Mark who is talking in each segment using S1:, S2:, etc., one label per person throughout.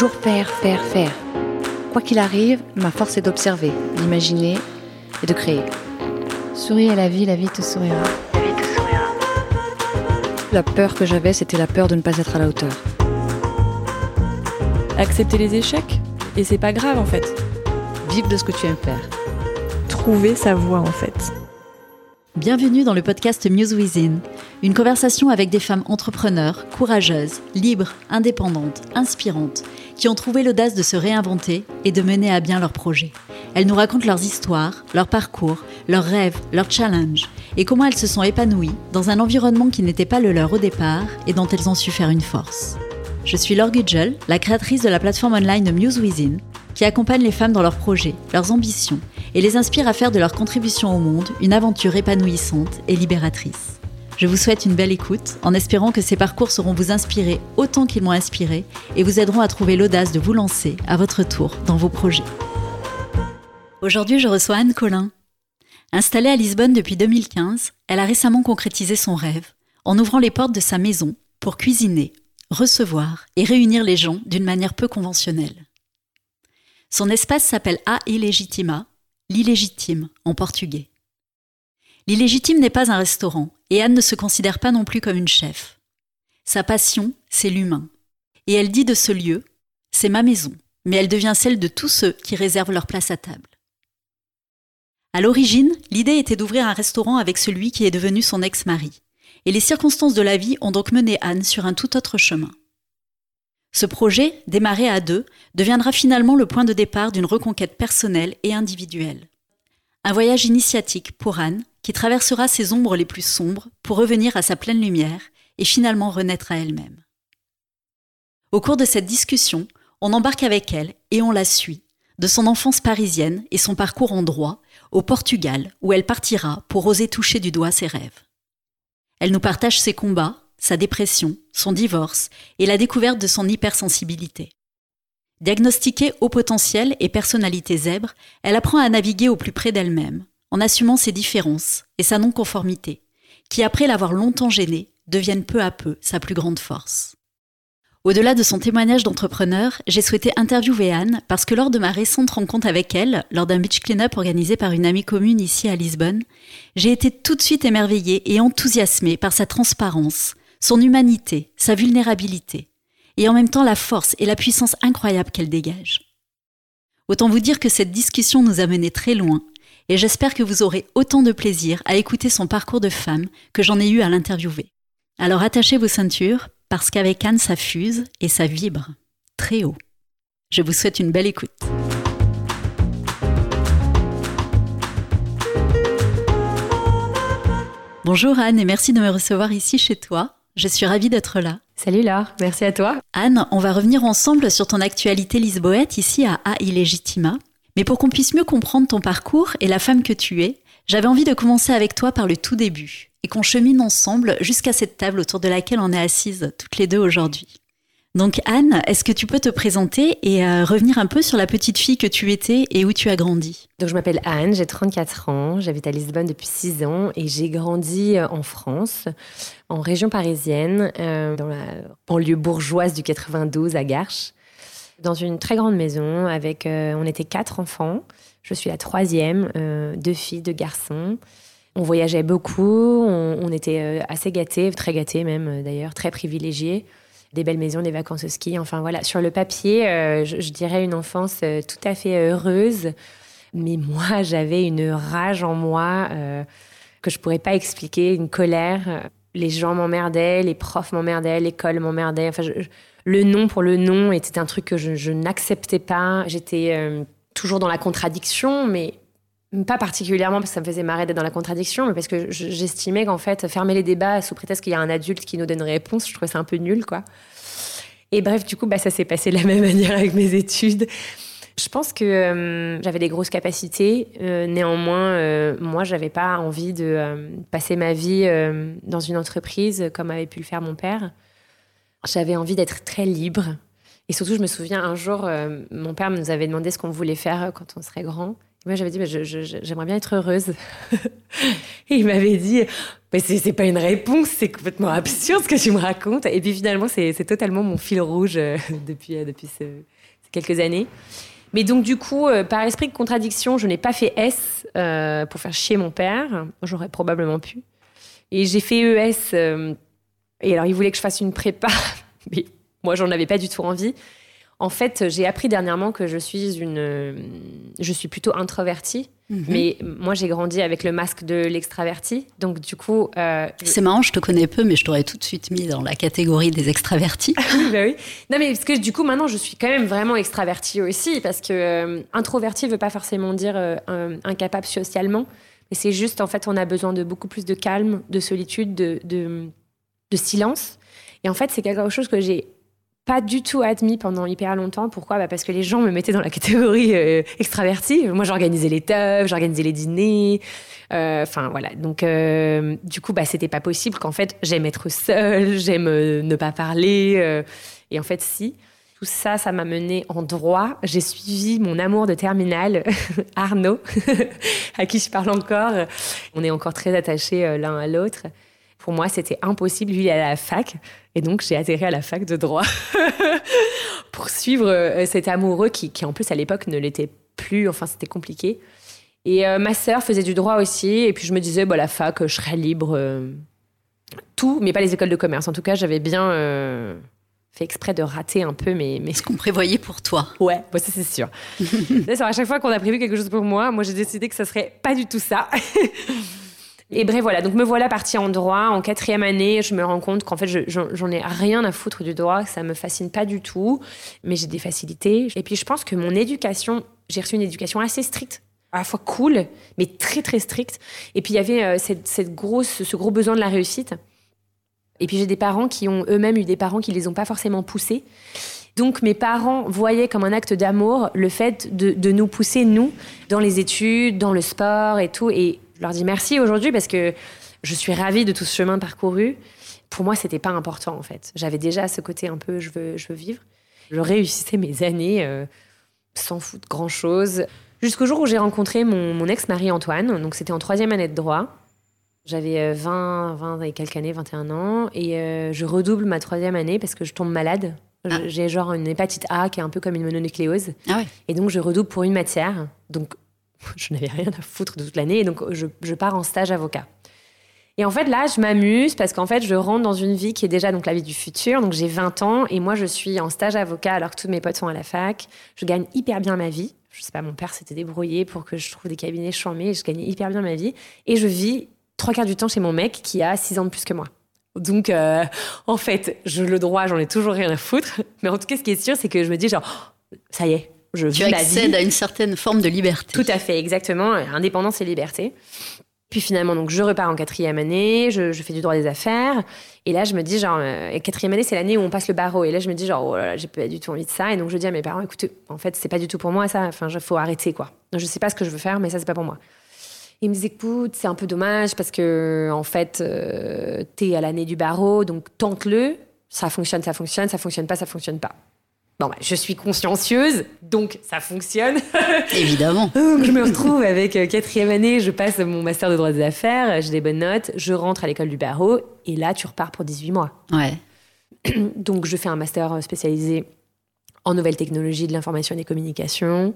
S1: toujours faire, faire, faire. Quoi qu'il arrive, ma force est d'observer, d'imaginer et de créer. Souris à la vie, la vie te sourira.
S2: La vie te sourira.
S1: La peur que j'avais, c'était la peur de ne pas être à la hauteur.
S3: Accepter les échecs. Et c'est pas grave en fait.
S1: Vivre de ce que tu aimes faire.
S3: Trouver sa voie en fait.
S4: Bienvenue dans le podcast Muse Within, une conversation avec des femmes entrepreneurs, courageuses, libres, indépendantes, inspirantes, qui ont trouvé l'audace de se réinventer et de mener à bien leurs projets. Elles nous racontent leurs histoires, leurs parcours, leurs rêves, leurs challenges, et comment elles se sont épanouies dans un environnement qui n'était pas le leur au départ et dont elles ont su faire une force. Je suis Laure Gudgel, la créatrice de la plateforme online Muse Within, qui accompagne les femmes dans leurs projets, leurs ambitions et les inspire à faire de leur contribution au monde une aventure épanouissante et libératrice. Je vous souhaite une belle écoute en espérant que ces parcours sauront vous inspirer autant qu'ils m'ont inspiré et vous aideront à trouver l'audace de vous lancer à votre tour dans vos projets. Aujourd'hui, je reçois Anne Collin. Installée à Lisbonne depuis 2015, elle a récemment concrétisé son rêve en ouvrant les portes de sa maison pour cuisiner, recevoir et réunir les gens d'une manière peu conventionnelle. Son espace s'appelle A Illegitima, l'illégitime en portugais. L'illégitime n'est pas un restaurant, et Anne ne se considère pas non plus comme une chef. Sa passion, c'est l'humain. Et elle dit de ce lieu, c'est ma maison, mais elle devient celle de tous ceux qui réservent leur place à table. À l'origine, l'idée était d'ouvrir un restaurant avec celui qui est devenu son ex-mari. Et les circonstances de la vie ont donc mené Anne sur un tout autre chemin. Ce projet, démarré à deux, deviendra finalement le point de départ d'une reconquête personnelle et individuelle. Un voyage initiatique pour Anne, qui traversera ses ombres les plus sombres pour revenir à sa pleine lumière et finalement renaître à elle-même. Au cours de cette discussion, on embarque avec elle et on la suit, de son enfance parisienne et son parcours en droit, au Portugal, où elle partira pour oser toucher du doigt ses rêves. Elle nous partage ses combats, sa dépression, son divorce et la découverte de son hypersensibilité. Diagnostiquée haut potentiel et personnalité zèbre, elle apprend à naviguer au plus près d'elle-même, en assumant ses différences et sa non-conformité, qui après l'avoir longtemps gênée, deviennent peu à peu sa plus grande force. Au-delà de son témoignage d'entrepreneur, j'ai souhaité interviewer Anne parce que lors de ma récente rencontre avec elle, lors d'un beach clean-up organisé par une amie commune ici à Lisbonne, j'ai été tout de suite émerveillée et enthousiasmée par sa transparence, son humanité, sa vulnérabilité, et en même temps la force et la puissance incroyable qu'elle dégage. Autant vous dire que cette discussion nous a mené très loin, et j'espère que vous aurez autant de plaisir à écouter son parcours de femme que j'en ai eu à l'interviewer. Alors attachez vos ceintures, parce qu'avec Anne ça fuse et ça vibre très haut. Je vous souhaite une belle écoute. Bonjour Anne et merci de me recevoir ici chez toi. Je suis ravie d'être là.
S5: Salut Laure, merci à toi.
S4: Anne, on va revenir ensemble sur ton actualité lisboète ici à A Illegitima. Mais pour qu'on puisse mieux comprendre ton parcours et la femme que tu es, j'avais envie de commencer avec toi par le tout début et qu'on chemine ensemble jusqu'à cette table autour de laquelle on est assises toutes les deux aujourd'hui. Donc Anne, est-ce que tu peux te présenter et euh, revenir un peu sur la petite fille que tu étais et où tu as grandi?
S5: Donc je m'appelle Anne, j'ai 34 ans, j'habite à Lisbonne depuis 6 ans et j'ai grandi euh, en France, en région parisienne, euh, dans la banlieue bourgeoise du 92 à Garches, dans une très grande maison avec, on était quatre enfants, je suis la troisième, deux filles, deux garçons. On voyageait beaucoup, on, était assez gâtés, très gâtés même d'ailleurs, très privilégiés des belles maisons, des vacances au ski. Enfin voilà, sur le papier, euh, je, dirais une enfance euh, tout à fait heureuse. Mais moi, j'avais une rage en moi euh, que je pourrais pas expliquer, une colère. Les gens m'emmerdaient, les profs m'emmerdaient, l'école m'emmerdait. Enfin, le nom pour le nom était un truc que je, n'acceptais pas. J'étais toujours dans la contradiction, mais pas particulièrement parce que ça me faisait marrer d'être dans la contradiction, mais parce que j'estimais qu'en fait, fermer les débats sous prétexte qu'il y a un adulte qui nous donne une réponse, je trouvais ça un peu nul, quoi. Et bref, du coup, bah, ça s'est passé de la même manière avec mes études. Je pense que euh, j'avais des grosses capacités. Euh, néanmoins, euh, moi, j'avais pas envie de passer ma vie dans une entreprise comme avait pu le faire mon père. J'avais envie d'être très libre. Et surtout, je me souviens un jour, mon père nous avait demandé ce qu'on voulait faire quand on serait grand. Moi, j'avais dit, j'aimerais bien être heureuse. et il m'avait dit, mais c'est pas une réponse, c'est complètement absurde ce que tu me racontes. Et puis finalement, c'est totalement mon fil rouge euh, depuis, euh, depuis ces quelques années. Mais donc du coup, euh, par esprit de contradiction, je n'ai pas fait S pour faire chier mon père. J'aurais probablement pu. Et j'ai fait ES. Et alors, il voulait que je fasse une prépa, mais moi, j'en avais pas du tout envie. En fait, j'ai appris dernièrement que je suis une, je suis plutôt introvertie. Mhm. Mais moi, j'ai grandi avec le masque de l'extraverti. Donc, du coup. Euh,
S4: c'est marrant, je te connais peu, mais je t'aurais tout de suite mis dans la catégorie des extravertis.
S5: bah oui. Non, mais parce que du coup, maintenant, je suis quand même vraiment extravertie aussi. Parce que euh, introverti ne veut pas forcément dire euh, incapable socialement. Mais c'est juste, en fait, on a besoin de beaucoup plus de calme, de solitude, de, de, de silence. Et en fait, c'est quelque chose que j'ai pas du tout admis pendant hyper longtemps. Pourquoi? Bah Parce que les gens me mettaient dans la catégorie euh, extravertie. Moi, j'organisais les teufs, j'organisais les dîners. Euh, enfin, voilà. Donc, euh, du coup, bah, c'était pas possible qu'en fait, j'aime être seule, j'aime ne pas parler. et en fait, si. Tout ça, ça m'a mené en droit. J'ai suivi mon amour de terminale, Arnaud, à qui je parle encore. On est encore très attachés l'un à l'autre. Pour moi, c'était impossible. Lui, il est à la fac. Et donc, j'ai atterri à la fac de droit pour suivre euh, cet amoureux qui, qui en plus, à l'époque, ne l'était plus. Enfin, c'était compliqué. Et euh, ma sœur faisait du droit aussi. Et puis, je me disais, bah, la fac, je serais libre. Euh, tout, mais pas les écoles de commerce. En tout cas, j'avais bien fait exprès de rater un peu mes.
S4: Ce qu'on prévoyait pour toi.
S5: Ouais, bah, ça, c'est sûr. à chaque fois qu'on a prévu quelque chose pour moi, moi, j'ai décidé que ça serait pas du tout ça. Et bref, voilà. Donc, me voilà partie en droit. En quatrième année, je me rends compte qu'en fait, j'en ai rien à foutre du droit, que ça me fascine pas du tout. Mais j'ai des facilités. Et puis, je pense que mon éducation, j'ai reçu une éducation assez stricte à la fois cool, mais très très stricte. Et puis il y avait euh, cette, grosse, ce gros besoin de la réussite. Et puis j'ai des parents qui ont eux-mêmes eu des parents qui les ont pas forcément poussés. Donc mes parents voyaient comme un acte d'amour le fait de, de, nous pousser, nous, dans les études, dans le sport et tout. Et je leur dis merci aujourd'hui parce que je suis ravie de tout ce chemin parcouru. Pour moi, c'était pas important en fait. J'avais déjà ce côté un peu je veux, je veux vivre. Je réussissais mes années euh, sans foutre grand chose. Jusqu'au jour où j'ai rencontré mon, ex-mari Antoine. Donc c'était en troisième année de droit. J'avais 20, euh, 20 et quelques années, 21 ans. Et euh, je redouble ma troisième année parce que je tombe malade. Ah. J'ai genre une hépatite A qui est un peu comme une mononucléose.
S4: Ah
S5: et donc je redouble pour une matière. Donc je n'avais rien à foutre de toute l'année, et donc je, pars en stage avocat. Et en fait, là, je m'amuse parce qu'en fait, je rentre dans une vie qui est déjà donc la vie du futur. Donc, j'ai 20 ans et moi, je suis en stage avocat alors que tous mes potes sont à la fac. Je gagne hyper bien ma vie. Je sais pas, mon père s'était débrouillé pour que je trouve des cabinets chambés je gagnais hyper bien ma vie. Et je vis trois quarts du temps chez mon mec qui a 6 ans de plus que moi. Donc, euh, en fait, je le droit, j'en ai toujours rien à foutre. Mais en tout cas, ce qui est sûr, c'est que je me dis genre, ça y est, je
S4: tu accèdes à une certaine forme de liberté.
S5: Tout à fait, exactement. Indépendance et liberté. Puis finalement, donc, je repars en quatrième année, je, fais du droit des affaires. Et là, je me dis, genre, euh, quatrième année, c'est l'année où on passe le barreau. Et là, je me dis, genre, oh j'ai pas du tout envie de ça. Et donc, je dis à mes parents, écoutez, en fait, c'est pas du tout pour moi, ça. Enfin, il faut arrêter, quoi. Je sais pas ce que je veux faire, mais ça, c'est pas pour moi. Ils me disent, écoute, c'est un peu dommage parce que, en fait, euh, t'es à l'année du barreau, donc tente-le. Ça fonctionne, ça fonctionne, ça fonctionne pas, ça fonctionne pas. Bon, bah, je suis consciencieuse, donc ça fonctionne.
S4: Évidemment.
S5: je me retrouve avec euh, quatrième année, je passe mon master de droit des affaires, j'ai des bonnes notes, je rentre à l'école du barreau, et là, tu repars pour 18 mois.
S4: Ouais.
S5: Donc, je fais un master spécialisé en nouvelles technologies de l'information et des communications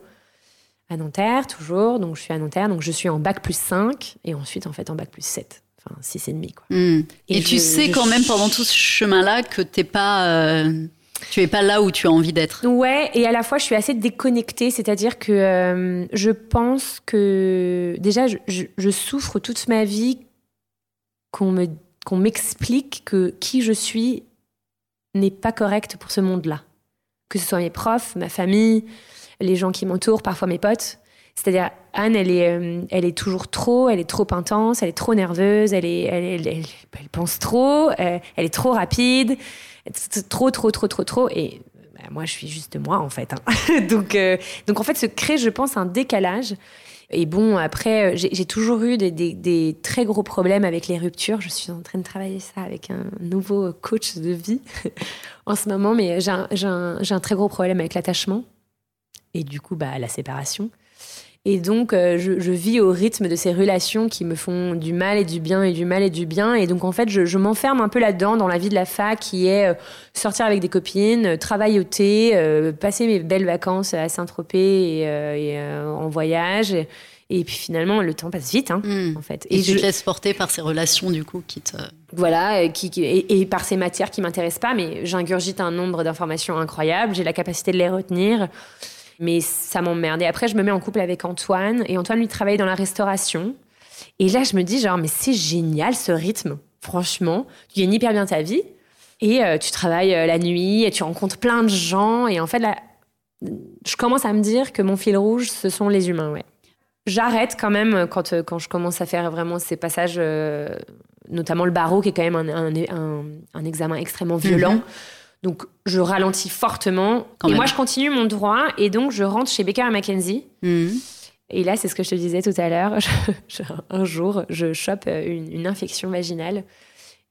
S5: à Nanterre, toujours. Donc, je suis à Nanterre, donc je suis en bac plus 5, et ensuite, en fait, en bac plus 7. Enfin, 6,5, et demi, quoi.
S4: Hmm. Et, tu sais quand même pendant tout ce chemin-là que t'es pas... Euh, tu es pas là où tu as envie d'être.
S5: Ouais, et à la fois je suis assez déconnectée, c'est-à-dire que euh, je pense que déjà je, souffre toute ma vie qu'on me qu'on m'explique que qui je suis n'est pas correct pour ce monde-là. Que ce soit mes profs, ma famille, les gens qui m'entourent, parfois mes potes. C'est-à-dire, Anne, elle est, euh, toujours trop, elle est trop intense, elle est trop nerveuse, elle pense trop, euh, elle est trop rapide trop, trop, trop, trop, trop. Et bah, moi, je suis juste moi, en fait. Hein. donc, euh, donc, en fait, se crée, je pense, un décalage. Et bon, après, euh, j'ai toujours eu des, très gros problèmes avec les ruptures. Je suis en train de travailler ça avec un nouveau coach de vie en ce moment, mais j'ai un, un, un, très gros problème avec l'attachement et du coup, bah, la séparation. Et donc, euh, je, je vis au rythme de ces relations qui me font du mal et du bien et du mal et du bien. Et donc, en fait, je, je m'enferme un peu là-dedans, dans la vie de la fac, qui est euh, sortir avec des copines, euh, travailler au thé, euh, passer mes belles vacances à Saint-Tropez et, euh, et, euh, en voyage. Et, et puis finalement, le temps passe vite, hein,
S4: Mm.
S5: en fait.
S4: Et, tu
S5: je-
S4: te laisses porter par ces relations, du coup, qui te.
S5: voilà, qui, qui- et, et par ces matières qui m'intéressent pas, mais j'ingurgite un nombre d'informations incroyables, j'ai la capacité de les retenir, mais ça m'emmerde. Et après, je me mets en couple avec Antoine, et Antoine, lui, travaille dans la restauration. Et là, je me dis, genre, mais c'est génial ce rythme, franchement. Tu gagnes hyper bien ta vie, et euh, tu travailles euh, la nuit, et tu rencontres plein de gens, et en fait, là, je commence à me dire que mon fil rouge, ce sont les humains, ouais. J'arrête quand même quand, euh, quand je commence à faire vraiment ces passages, notamment le barreau, qui est quand même un- un examen extrêmement violent.
S4: Mhm.
S5: Donc, je ralentis fortement.
S4: Quand
S5: et
S4: même.
S5: moi, je continue mon droit. Et donc, je rentre chez Baker Mackenzie.
S4: Mm.
S5: Et là, c'est ce que je te disais tout à l'heure. Un jour, je chope euh, une, une infection vaginale.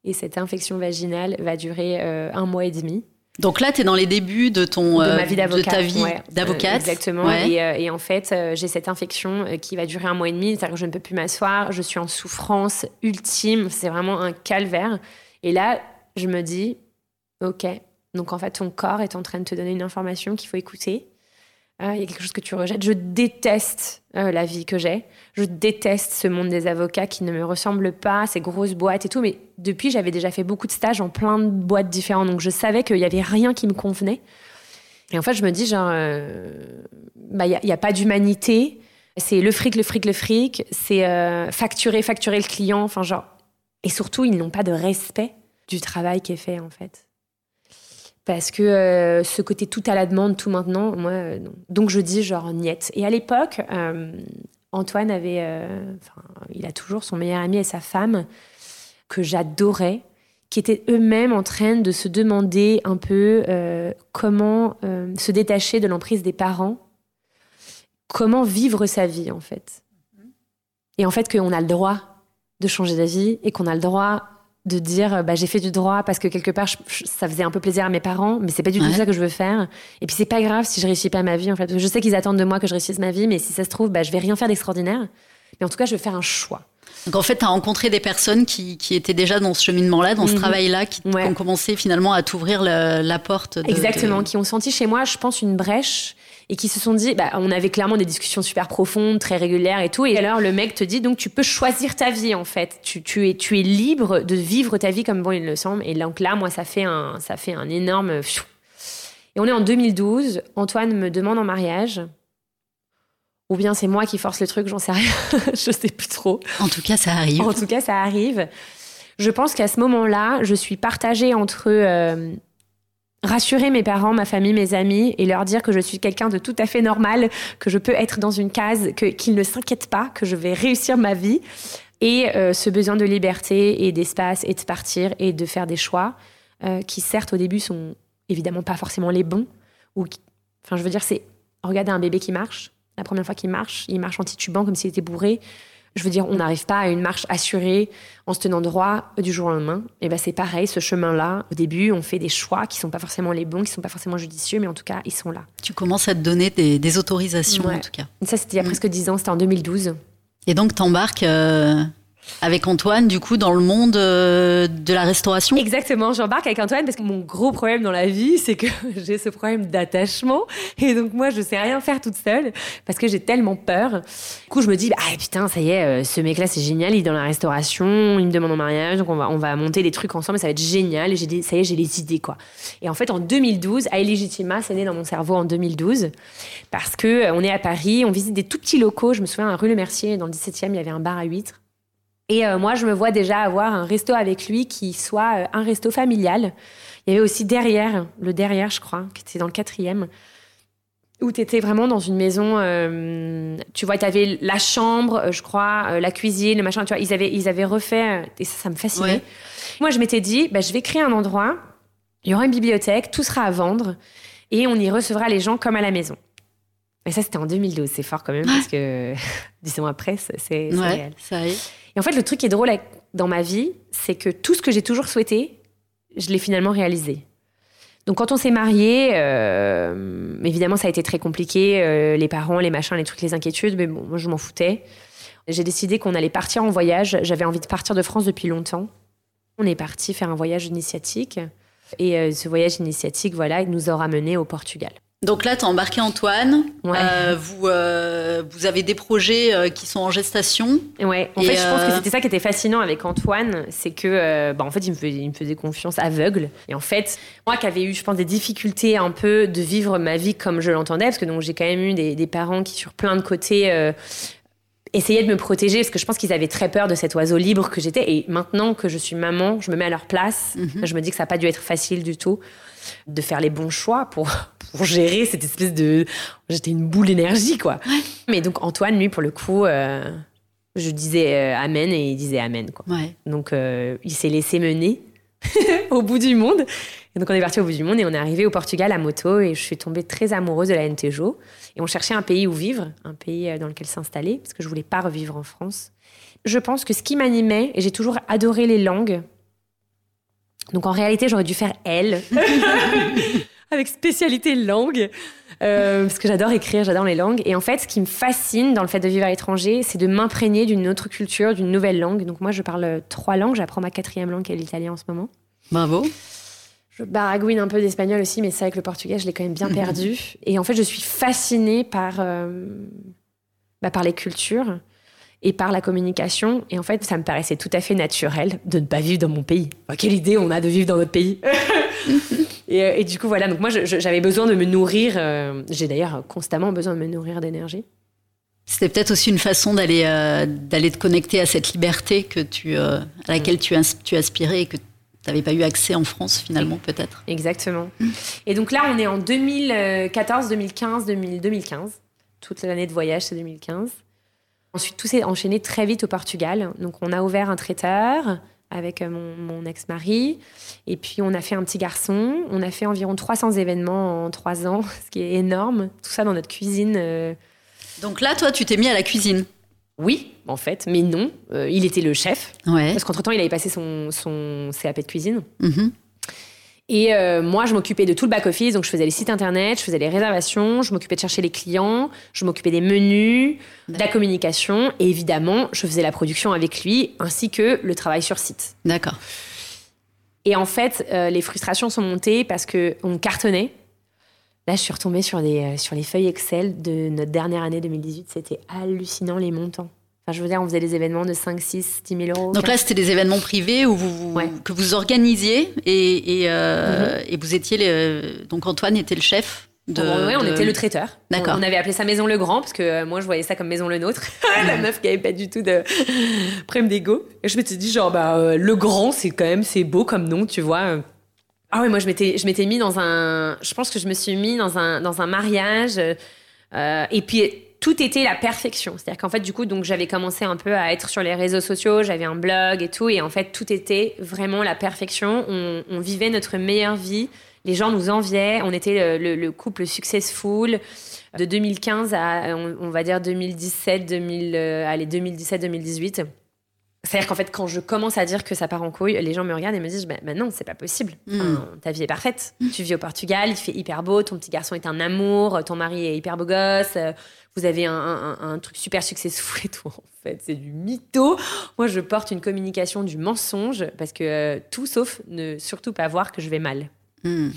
S5: Et cette infection vaginale va durer euh, un mois et demi
S4: Donc là, tu es dans les débuts de ton
S5: de
S4: euh,
S5: ma vie d'avocate.
S4: de ta vie
S5: ouais.
S4: d'avocate.
S5: Exactement.
S4: Ouais.
S5: Et, et en fait, j'ai cette infection qui va durer un mois et demi. C'est-à-dire que je ne peux plus m'asseoir. Je suis en souffrance ultime. C'est vraiment un calvaire. Et là, je me dis, OK. Donc en fait, ton corps est en train de te donner une information qu'il faut écouter. Euh, Il y a quelque chose que tu rejettes. Je déteste euh, la vie que j'ai. Je déteste ce monde des avocats qui ne me ressemble pas, ces grosses boîtes et tout. Mais depuis, j'avais déjà fait beaucoup de stages en plein de boîtes différentes. Donc je savais qu'il n'y avait rien qui me convenait. Et en fait, je me dis, genre, euh, bah, il n'y a, a pas d'humanité. C'est le fric, le fric, le fric. C'est facturer, facturer le client. Enfin, genre. Et surtout, ils n'ont pas de respect du travail qui est fait, en fait. Parce que euh, ce côté tout à la demande, tout maintenant, moi, euh. Donc, je dis, genre, niette. Et à l'époque, euh, Antoine avait. il a toujours son meilleur ami et sa femme, que j'adorais qui étaient eux-mêmes en train de se demander un peu comment se détacher de l'emprise des parents, comment vivre sa vie en fait. Et en fait qu'on a le droit de changer d'avis et qu'on a le droit de dire euh, bah, j'ai fait du droit parce que quelque part je- je- ça faisait un peu plaisir à mes parents mais c'est pas du tout
S4: Ouais.
S5: ça que je veux faire et puis c'est pas grave si je réussis pas ma vie en fait Parce que je sais qu'ils attendent de moi que je réussisse ma vie mais si ça se trouve bah, je vais rien faire d'extraordinaire mais en tout cas je vais faire un choix
S4: Donc en fait, tu as rencontré des personnes qui, qui étaient déjà dans ce cheminement-là, dans ce
S5: Mhm.
S4: travail-là, qui, qui
S5: Ouais.
S4: ont commencé finalement à t'ouvrir la porte. De,
S5: Exactement,
S4: de-
S5: qui ont senti chez moi, je pense, une brèche et qui se sont dit, bah, on avait clairement des discussions super profondes, très régulières et tout. Et alors, le mec te dit, donc, tu peux choisir ta vie, en fait. Tu, tu, es, tu es libre de vivre ta vie comme bon il le semble. Et donc là, moi, ça fait un, ça fait un énorme. Et on est en 2012. Antoine me demande en mariage. Ou bien c'est moi qui force le truc, j'en sais rien. je sais plus trop.
S4: En tout cas, ça arrive.
S5: En tout cas, ça arrive. Je pense qu'à ce moment-là, je suis partagée entre euh, rassurer mes parents, ma famille, mes amis et leur dire que je suis quelqu'un de tout à fait normal, que je peux être dans une case, que, qu'ils ne s'inquiètent pas, que je vais réussir ma vie. Et euh, ce besoin de liberté et d'espace et de partir et de faire des choix euh, qui, certes, au début, sont évidemment pas forcément les bons. Ou qui- Enfin, je veux dire, c'est regarder un bébé qui marche. La première fois qu'il marche, il marche en titubant comme s'il était bourré. Je veux dire, on n'arrive pas à une marche assurée en se tenant droit du jour au lendemain. Et ben c'est pareil, ce chemin-là, au début, on fait des choix qui sont pas forcément les bons, qui sont pas forcément judicieux, mais en tout cas, ils sont là.
S4: Tu commences à te donner des, des autorisations,
S5: Ouais.
S4: en tout cas.
S5: Ça, c'était il y a
S4: Mm.
S5: presque dix ans, c'était en 2012.
S4: Et donc, t'embarques euh, avec Antoine, du coup, dans le monde euh, de la restauration.
S5: Exactement, j'embarque avec Antoine parce que mon gros problème dans la vie, c'est que j'ai ce problème d'attachement. Et donc, moi, je sais rien faire toute seule parce que j'ai tellement peur. Du coup, je me dis, bah, ah, putain, ça y est, euh, ce mec-là, c'est génial, il est dans la restauration, il me demande en mariage, donc on va, on va monter des trucs ensemble ça va être génial. Et ça y est, j'ai les idées, quoi. Et en fait, en 2012, à c'est né dans mon cerveau en 2012 parce que euh, on est à Paris, on visite des tout petits locaux. Je me souviens, à rue Le Mercier, dans le 17e, il y avait un bar à huîtres. Et euh, moi, je me vois déjà avoir un resto avec lui qui soit euh, un resto familial. Il y avait aussi derrière, le derrière, je crois, qui était dans le quatrième, où tu étais vraiment dans une maison. euh, tu vois, tu avais la chambre, je crois, la cuisine, le machin. Tu vois, ils avaient, ils avaient refait, et ça, ça me fascinait.
S4: Ouais.
S5: Moi, je m'étais dit, bah, je vais créer un endroit, il y aura une bibliothèque, tout sera à vendre, et on y recevra les gens comme à la maison. Et ça, c'était en 2012. C'est fort quand même, parce que dix ans après, c'est
S4: Ouais,
S5: réel. Et en fait, le truc qui est drôle dans ma vie, c'est que tout ce que j'ai toujours souhaité, je l'ai finalement réalisé. Donc, quand on s'est mariés, euh, évidemment, ça a été très compliqué. les parents, les machins, les trucs, les inquiétudes. Mais bon, moi, je m'en foutais. J'ai décidé qu'on allait partir en voyage. J'avais envie de partir de France depuis longtemps. On est parti faire un voyage initiatique. Et ce voyage initiatique, voilà, il nous aura menés au Portugal.
S4: Donc là, tu as embarqué Antoine. Euh, vous, euh, vous avez des projets euh, qui sont en gestation.
S5: Ouais. En fait, je pense que c'était ça qui était fascinant avec Antoine, c'est que, bah, en fait, il me, faisait, il me, faisait, confiance aveugle. Et en fait, moi qui avais eu, je pense, des difficultés un peu de vivre ma vie comme je l'entendais, parce que donc j'ai quand même eu des, des, parents qui, sur plein de côtés, essayaient de me protéger parce que je pense qu'ils avaient très peur de cet oiseau libre que j'étais. Et maintenant que je suis maman, je me mets à leur place. Mhm. Je me dis que ça n'a pas dû être facile du tout de faire les bons choix pour, pour gérer cette espèce de. J'étais une boule d'énergie, quoi. Mais donc, Antoine, lui, pour le coup, euh, je disais euh, Amen et il disait Amen, quoi. Donc, euh, il s'est laissé mener au bout du monde. Et donc, on est parti au bout du monde et on est arrivé au Portugal à moto et je suis tombée très amoureuse de la NTJO. Et on cherchait un pays où vivre, un pays dans lequel s'installer, parce que je voulais pas revivre en France. Je pense que ce qui m'animait, et j'ai toujours adoré les langues, donc en réalité, j'aurais dû faire L, avec spécialité langue, euh, parce que j'adore écrire, j'adore les langues. Et en fait, ce qui me fascine dans le fait de vivre à l'étranger, c'est de m'imprégner d'une autre culture, d'une nouvelle langue. Donc moi, je parle trois langues, j'apprends ma quatrième langue, qui est l'italien en ce moment.
S4: Bravo.
S5: Je baragouine un peu d'espagnol aussi, mais ça avec le portugais, je l'ai quand même bien perdu. Et en fait, je suis fascinée par, euh, bah, par les cultures et par la communication. Et en fait, ça me paraissait tout à fait naturel de ne pas vivre dans mon pays. quelle idée on a de vivre dans notre pays euh, et, du coup, voilà, donc moi, j'avais besoin de me nourrir. Euh, j'ai d'ailleurs constamment besoin de me nourrir d'énergie.
S4: C'était peut-être aussi une façon d'aller euh, d'aller te connecter à cette liberté que tu, à laquelle tu, tu aspirais et que tu n'avais pas eu accès en France finalement peut-être.
S5: Exactement. Et donc là, on est en 2014, 2015, 2015. Toute l'année de voyage, c'est 2015. Ensuite, tout s'est enchaîné très vite au Portugal. Donc, on a ouvert un traiteur avec euh, mon, ex-mari. Et puis, on a fait un petit garçon. On a fait environ 300 événements en trois ans, ce qui est énorme. Tout ça dans notre cuisine. Euh.
S4: Donc là, toi, tu t'es mis à la cuisine?
S5: Oui, en fait, mais non. Euh, il était le chef.
S4: Ouais.
S5: Parce qu'entre-temps, il avait passé son, son CAP de cuisine.
S4: Mm-hmm.
S5: Et euh, moi, je m'occupais de tout le back-office. Donc, je faisais les sites internet, je faisais les réservations, je m'occupais de chercher les clients, je m'occupais des menus, de la communication. Et évidemment, je faisais la production avec lui, ainsi que le travail sur site.
S4: D'accord.
S5: Et en fait, euh, les frustrations sont montées parce qu'on cartonnait. Là, je suis retombée sur, des, euh, sur les feuilles Excel de notre dernière année 2018. C'était hallucinant les montants. Enfin, je veux dire, on faisait des événements de 5, 6, 10 000 euros.
S4: Donc là, c'était des événements privés où vous, que vous organisiez et, et, euh, mhm. et vous étiez. Les, donc Antoine était le chef. De,
S5: oui, on était le traiteur. D'accord. On, avait appelé ça Maison Le Grand parce que euh, moi, je voyais ça comme Maison Le Nôtre. la meuf qui avait pas du tout de problème d'ego. Et je m'étais dit, genre, bah, euh, Le Grand, c'est quand même, c'est beau comme nom, tu vois. Ah ouais, moi, je m'étais, je m'étais mis dans un. Je pense que je me suis mis dans un, dans un mariage. et puis tout était la perfection. C'est-à-dire qu'en fait, du coup, donc j'avais commencé un peu à être sur les réseaux sociaux, j'avais un blog et tout, et en fait, tout était vraiment la perfection. On, vivait notre meilleure vie. Les gens nous enviaient. On était le, couple successful de 2015 à, on, va dire 2017, 2000, euh, allez, 2017, 2018. C'est-à-dire qu'en fait, quand je commence à dire que ça part en couille, les gens me regardent et me disent bah, bah non, c'est pas possible. Mm. ta vie est parfaite. Mm. Tu vis au Portugal, il fait hyper beau, ton petit garçon est un amour, ton mari est hyper beau gosse, vous avez un, truc super successful et tout. En fait, c'est du mytho. Moi, je porte une communication du mensonge parce que euh, tout sauf ne surtout pas voir que je vais mal.
S4: Mm.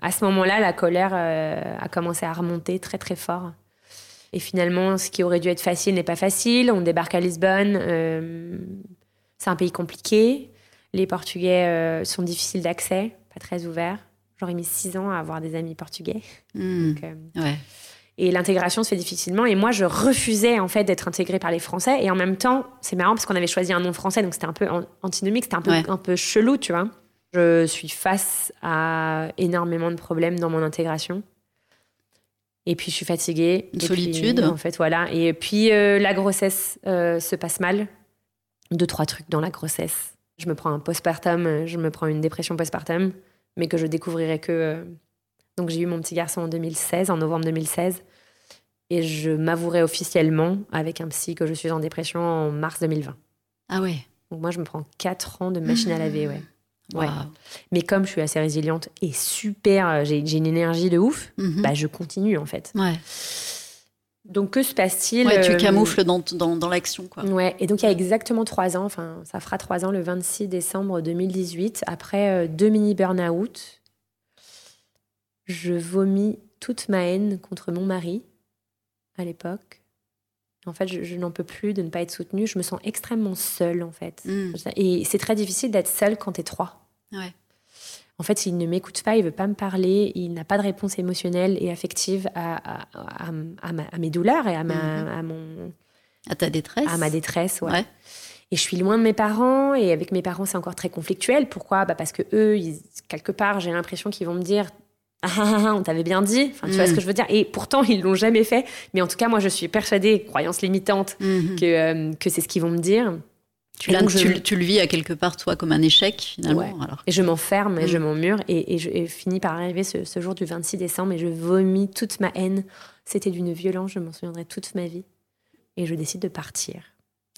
S5: À ce moment-là, la colère euh, a commencé à remonter très très fort. Et finalement, ce qui aurait dû être facile n'est pas facile. On débarque à Lisbonne. Euh, c'est un pays compliqué. Les Portugais euh, sont difficiles d'accès, pas très ouverts. J'aurais mis six ans à avoir des amis portugais.
S4: Hmm. Euh,
S5: et l'intégration se fait difficilement. Et moi, je refusais en fait d'être intégrée par les Français. Et en même temps, c'est marrant parce qu'on avait choisi un nom français, donc c'était un peu antinomique, c'était un peu, un peu chelou, tu vois. Je suis face à énormément de problèmes dans mon intégration. Et puis je suis fatiguée.
S4: Une solitude.
S5: en fait, voilà. Et puis euh, la grossesse euh, se passe mal. Deux, trois trucs dans la grossesse. Je me prends un postpartum, je me prends une dépression postpartum, mais que je découvrirai que. Euh, donc j'ai eu mon petit garçon en 2016, en novembre 2016. Et je m'avouerai officiellement avec un psy que je suis en dépression en mars 2020.
S4: Ah ouais.
S5: Donc moi, je me prends quatre ans de machine à laver, ouais. Ouais. Mais comme je suis assez résiliente et super, euh, j'ai j'ai une énergie de ouf,
S4: Mhm.
S5: bah, je continue en fait.
S4: ouais.
S5: Donc que se passe-t-il
S4: Ouais, tu
S5: euh,
S4: camoufles dans, dans, dans l'action, quoi.
S5: Ouais, et donc il y a exactement trois ans, enfin ça fera trois ans le 26 décembre 2018, après euh, deux mini burn-out, je vomis toute ma haine contre mon mari à l'époque. En fait, je, je n'en peux plus de ne pas être soutenue. Je me sens extrêmement seule, en fait.
S4: Mm.
S5: Et c'est très difficile d'être seule quand t'es trois.
S4: Ouais.
S5: En fait, il ne m'écoute pas, il veut pas me parler, il n'a pas de réponse émotionnelle et affective à, à, à- à ma- à mes douleurs et à, ma, à, mon,
S4: À ta détresse.
S5: à ma détresse. ouais.
S4: Ouais.
S5: Et je suis loin de mes parents et avec mes parents, c'est encore très conflictuel. Pourquoi? Bah Parce que eux, ils- quelque part, j'ai l'impression qu'ils vont me dire ah, ah, ah, on t'avait bien dit. Enfin, tu vois
S4: Mm.
S5: ce que je veux dire Et pourtant, ils l'ont jamais fait. Mais en tout cas, moi, je suis persuadée, croyance limitante,
S4: Mhm.
S5: que, euh, que c'est ce qu'ils vont me dire.
S4: Tu,
S5: donc, je-
S4: tu- tu le vis à quelque part, toi, comme un échec, finalement.
S5: Ouais.
S4: Alors.
S5: Et je m'enferme et
S4: Mm.
S5: je m'emmure. Et, et je et finis par arriver ce, ce jour du 26 décembre et je vomis toute ma haine. C'était d'une violence, je m'en souviendrai toute ma vie. Et je décide de partir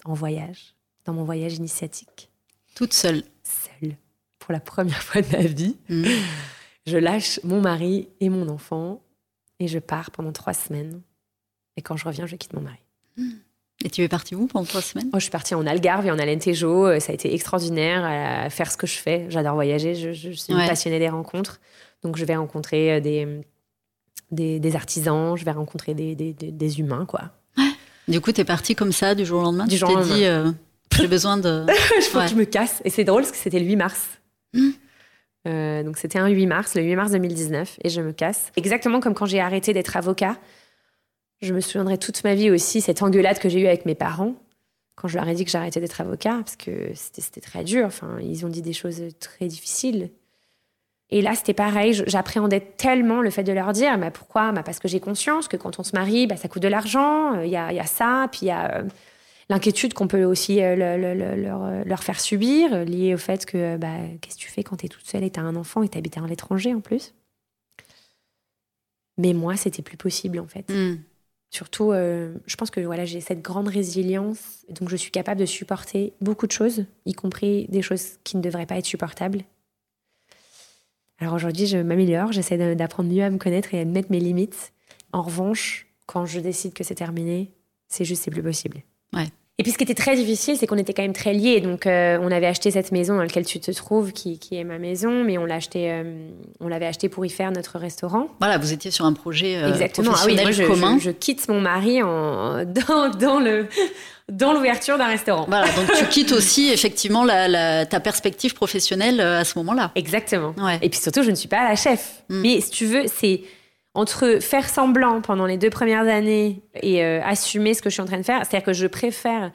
S5: en voyage, dans mon voyage initiatique,
S4: Toute seule.
S5: seule, pour la première fois de ma vie. Je lâche mon mari et mon enfant et je pars pendant trois semaines. Et quand je reviens, je quitte mon mari.
S4: Et tu es partie où pendant trois semaines?
S5: Moi, je suis partie en Algarve et en Alentejo. Euh, Ça a été extraordinaire à faire ce que je fais. J'adore voyager. Je, je suis une
S4: Ouais.
S5: passionnée des rencontres. Donc, je vais rencontrer euh, des, des, des artisans, je vais rencontrer des, des, des- humains, quoi.
S4: Du coup, tu es partie comme ça, du jour au lendemain?
S5: Du
S4: Tu
S5: jour au
S4: dit, euh, j'ai besoin de.
S5: Faut
S4: Ouais.
S5: que je me casse. Et c'est drôle parce que c'était le 8 mars.
S4: Mm.
S5: Euh, donc, c'était un 8 mars, le 8 mars 2019. Et je me casse. Exactement comme quand j'ai arrêté d'être avocat. Je me souviendrai toute ma vie aussi cette engueulade que j'ai eue avec mes parents quand je leur ai dit que j'arrêtais d'être avocat parce que c'était très dur. Enfin, ils ont dit des choses très difficiles. Et là, c'était pareil. J'appréhendais tellement le fait de leur dire, bah, pourquoi? Parce que j'ai conscience que quand on se marie, bah, ça coûte de l'argent. Il y a, y a ça, puis il y a euh, l'inquiétude qu'on peut aussi euh, leur, euh, leur faire subir, euh, liée au fait que bah, qu'est-ce que tu fais quand tu es toute seule et tu as un enfant et tu habites à l'étranger en plus? Mais moi, c'était plus possible en fait.
S4: Mhm.
S5: Surtout, euh, je pense que voilà, j'ai cette grande résilience, donc je suis capable de supporter beaucoup de choses, y compris des choses qui ne devraient pas être supportables. Alors aujourd'hui, je m'améliore, j'essaie d'apprendre mieux à me connaître et à mettre mes limites. En revanche, quand je décide que c'est terminé, c'est juste, c'est plus possible.
S4: Ouais.
S5: Et puis ce qui était très difficile, c'est qu'on était quand même très liés. Donc euh, on avait acheté cette maison dans laquelle tu te trouves, qui, qui est ma maison, mais on l'a acheté, euh, on l'avait acheté pour y faire notre restaurant.
S4: Voilà, vous étiez sur un projet euh,
S5: Exactement. Ah oui,
S4: professionnel
S5: moi, je,
S4: commun.
S5: je- je quitte mon mari en, dans, dans le dans l'ouverture d'un restaurant.
S4: Voilà, donc tu quittes aussi effectivement la, la- ta perspective professionnelle euh, à ce moment-là.
S5: Exactement.
S4: Ouais.
S5: Et puis surtout, je ne suis pas la chef.
S4: Mm.
S5: Mais si tu veux, c'est entre faire semblant pendant les deux premières années et euh, assumer ce que je suis en train de faire. C'est-à-dire que je préfère.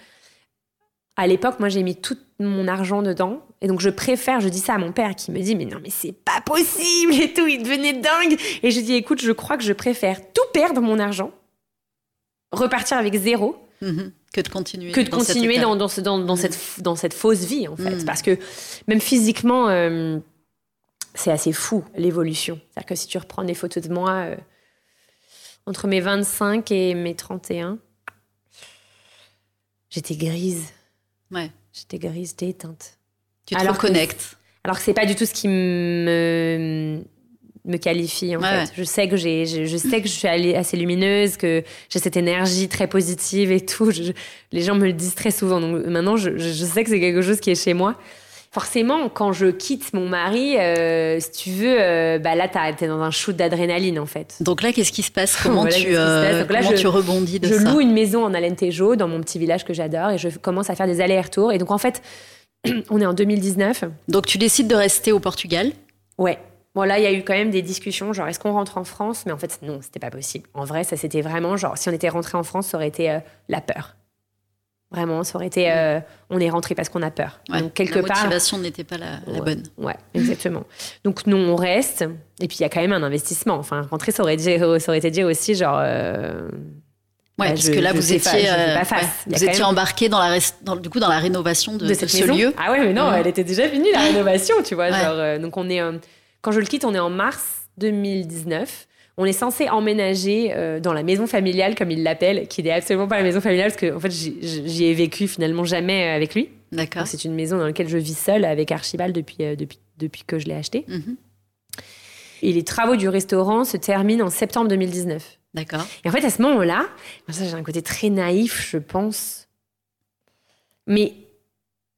S5: À l'époque, moi, j'ai mis tout mon argent dedans. Et donc, je préfère, je dis ça à mon père qui me dit, mais non, mais c'est pas possible et tout, il devenait dingue. Et je dis, écoute, je crois que je préfère tout perdre mon argent, repartir avec zéro,
S4: Mhm. Que de continuer.
S5: que de
S4: dans
S5: continuer
S4: état.
S5: dans, dans, dans, dans
S4: Mm.
S5: cette, dans cette fausse vie, en fait.
S4: Mm.
S5: Parce que même physiquement, euh, c'est assez fou, l'évolution. C'est-à-dire que si tu reprends des photos de moi euh, entre mes 25 et mes 31, j'étais grise.
S4: Ouais.
S5: J'étais grise, j'étais éteinte.
S4: Tu te
S5: Alors que-
S4: reconnectes.
S5: Alors que c'est pas du tout ce qui me me qualifie en
S4: Ouais,
S5: fait.
S4: ouais.
S5: Je sais que j'ai je, je sais que je suis assez lumineuse, que j'ai cette énergie très positive et tout. Je- je- les gens me le disent très souvent. Donc maintenant je sais que c'est quelque chose qui est chez moi. Forcément, quand je quitte mon mari, euh, si tu veux, euh, bah là t'es dans un shoot d'adrénaline en fait.
S4: Donc là, qu'est-ce qui se passe Comment,
S5: Voilà,
S4: tu, euh,
S5: passe Donc là,
S4: comment
S5: je-
S4: tu rebondis de
S5: Je
S4: ça
S5: loue une maison en Alentejo, dans mon petit village que j'adore, et je commence à faire des allers-retours. Et donc en fait, on est en 2019.
S4: Donc tu décides de rester au Portugal.
S5: Ouais. Bon, là, il y a eu quand même des discussions, genre, est-ce qu'on rentre en France? Mais en fait, non, c'était pas possible. En vrai, ça, c'était vraiment, genre, si on était rentré en France, ça aurait été la peur. Vraiment, ça aurait été, euh, on est rentré parce qu'on a peur.
S4: Ouais.
S5: Donc, quelque
S4: la
S5: part.
S4: motivation n'était pas la, la
S5: Ouais.
S4: bonne.
S5: Ouais, exactement. Donc, non, on reste. Et puis, il y a quand même un investissement. Enfin, rentrer, ça aurait, dit- ça aurait été dire aussi, genre. euh,
S4: Ouais,
S5: bah,
S4: parce
S5: je-
S4: que là, vous étiez,
S5: pas,
S4: euh,
S5: pas
S4: ouais, vous étiez
S5: même-
S4: embarqué dans la, dans, du coup, dans la rénovation de,
S5: de cette
S4: ce
S5: maison.
S4: lieu.
S5: Ah ouais, mais non, elle était déjà finie la rénovation, tu vois. Genre, euh, donc on est, quand je le quitte, on est en mars 2019. On est censé emménager euh, dans la maison familiale, comme il l'appelle, qui n'est absolument pas la maison familiale, parce que en fait, j'y- ai vécu finalement jamais euh, avec lui.
S4: D'accord.
S5: C'est une maison dans laquelle je vis seule avec Archibald depuis, euh, depuis, depuis que je l'ai achetée.
S4: Mhm.
S5: Et les travaux du restaurant se terminent en septembre 2019.
S4: D'accord.
S5: Et en fait, à ce moment-là, ça j'ai un côté très naïf, je pense. Mais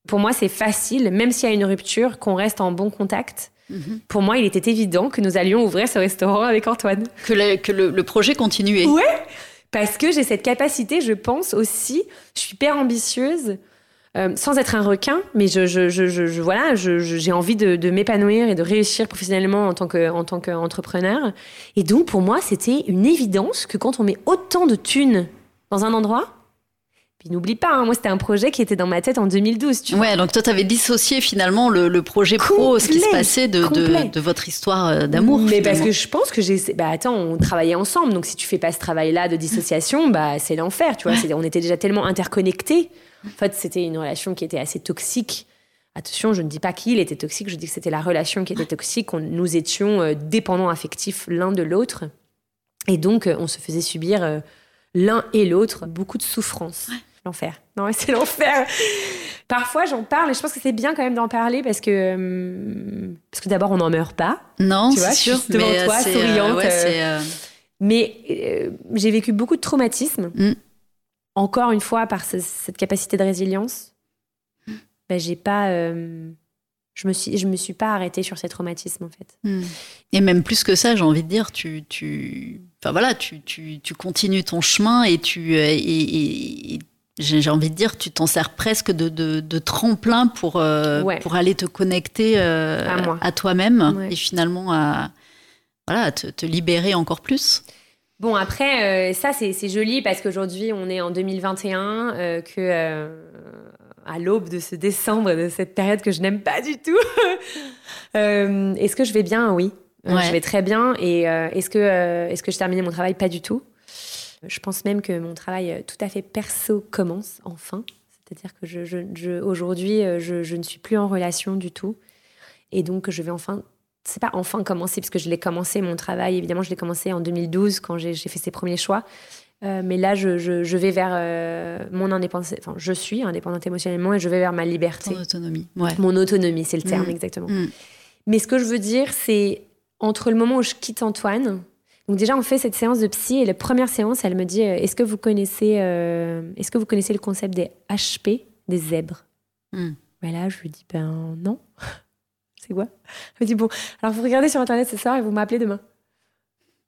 S5: pour moi, c'est facile, même s'il y a une rupture, qu'on reste en bon contact.
S4: Mhm.
S5: Pour moi, il était évident que nous allions ouvrir ce restaurant avec Antoine.
S4: Que, le, que le, le projet continuait.
S5: Ouais. Parce que j'ai cette capacité, je pense aussi, je suis hyper ambitieuse, euh, sans être un requin, mais je, je, je, voilà, j'ai envie de, de m'épanouir et de réussir professionnellement en tant que, en tant qu'entrepreneur. Et donc, pour moi, c'était une évidence que quand on met autant de thunes dans un endroit, puis n'oublie pas, hein, moi, c'était un projet qui était dans ma tête en 2012, tu vois.
S4: Ouais, donc toi, tu avais dissocié finalement le, le projet pro, ce qui se passait de, de, votre histoire euh, d'amour.
S5: Mais parce que je pense que j'ai. Bah attends, on travaillait ensemble, donc si tu fais pas ce travail-là de dissociation, bah c'est l'enfer, tu vois. On était déjà tellement interconnectés. En fait, c'était une relation qui était assez toxique. Attention, je ne dis pas qu'il était toxique, je dis que c'était la relation qui était toxique. On- nous étions euh, dépendants affectifs l'un de l'autre. Et donc, euh, on se faisait subir l'un et l'autre beaucoup de souffrance. L'enfer. Non, c'est l'enfer. Parfois, j'en parle et je pense que c'est bien quand même d'en parler parce que, euh, parce que d'abord, on n'en meurt pas.
S4: Non,
S5: tu vois,
S4: sûr.
S5: je suis devant
S4: mais, euh,
S5: toi,
S4: euh,
S5: souriante,
S4: ouais,
S5: euh, Mais euh, j'ai vécu beaucoup de traumatismes.
S4: Mm.
S5: Encore une fois, par ce- cette capacité de résilience, ben, j'ai pas. euh, je me suis, je me suis pas arrêtée sur ces traumatismes en fait.
S4: hmm. Et même plus que ça, j'ai envie de dire, tu, tu, enfin voilà, tu, tu, tu continues ton chemin et tu, et, et- et j'ai envie de dire, tu t'en sers presque de, de, de tremplin pour, euh,
S5: Ouais.
S4: pour aller te connecter euh,
S5: À
S4: toi-même
S5: Ouais.
S4: et finalement à, voilà, à te, te libérer encore plus.
S5: Bon, après, euh, ça, c'est joli parce qu'aujourd'hui, on est en 2021, euh, que à l'aube de ce décembre, de cette période que je n'aime pas du tout. est-ce que je vais bien? Oui.
S4: Ouais.
S5: Je vais très bien. Et est-ce que, euh, est-ce que je terminais mon travail? Pas du tout. Je pense même que mon travail euh, tout à fait perso commence enfin. C'est-à-dire que je, je- je- aujourd'hui, euh, je, je ne suis plus en relation du tout. Et donc, je vais enfin c'est pas enfin commencer, parce que je l'ai commencé, mon travail, évidemment, je l'ai commencé en 2012 quand j'ai fait ses premiers choix. Euh, mais là, je, je- je vais vers euh, mon indépendance, enfin, je suis indépendante émotionnellement et je vais vers ma liberté.
S4: Ton autonomie. Ouais.
S5: Mon autonomie, c'est le terme,
S4: Mm.
S5: exactement.
S4: Mm.
S5: Mais ce que je veux dire, c'est entre le moment où je quitte Antoine, donc déjà on fait cette séance de psy et la première séance, elle me dit euh, est-ce que vous connaissez, euh, est-ce que vous connaissez le concept des HP, des zèbres
S4: Mm.
S5: Ben là, je lui dis ben non. c'est quoi? Elle me dit bon, alors vous regardez sur internet ce soir et vous m'appelez demain.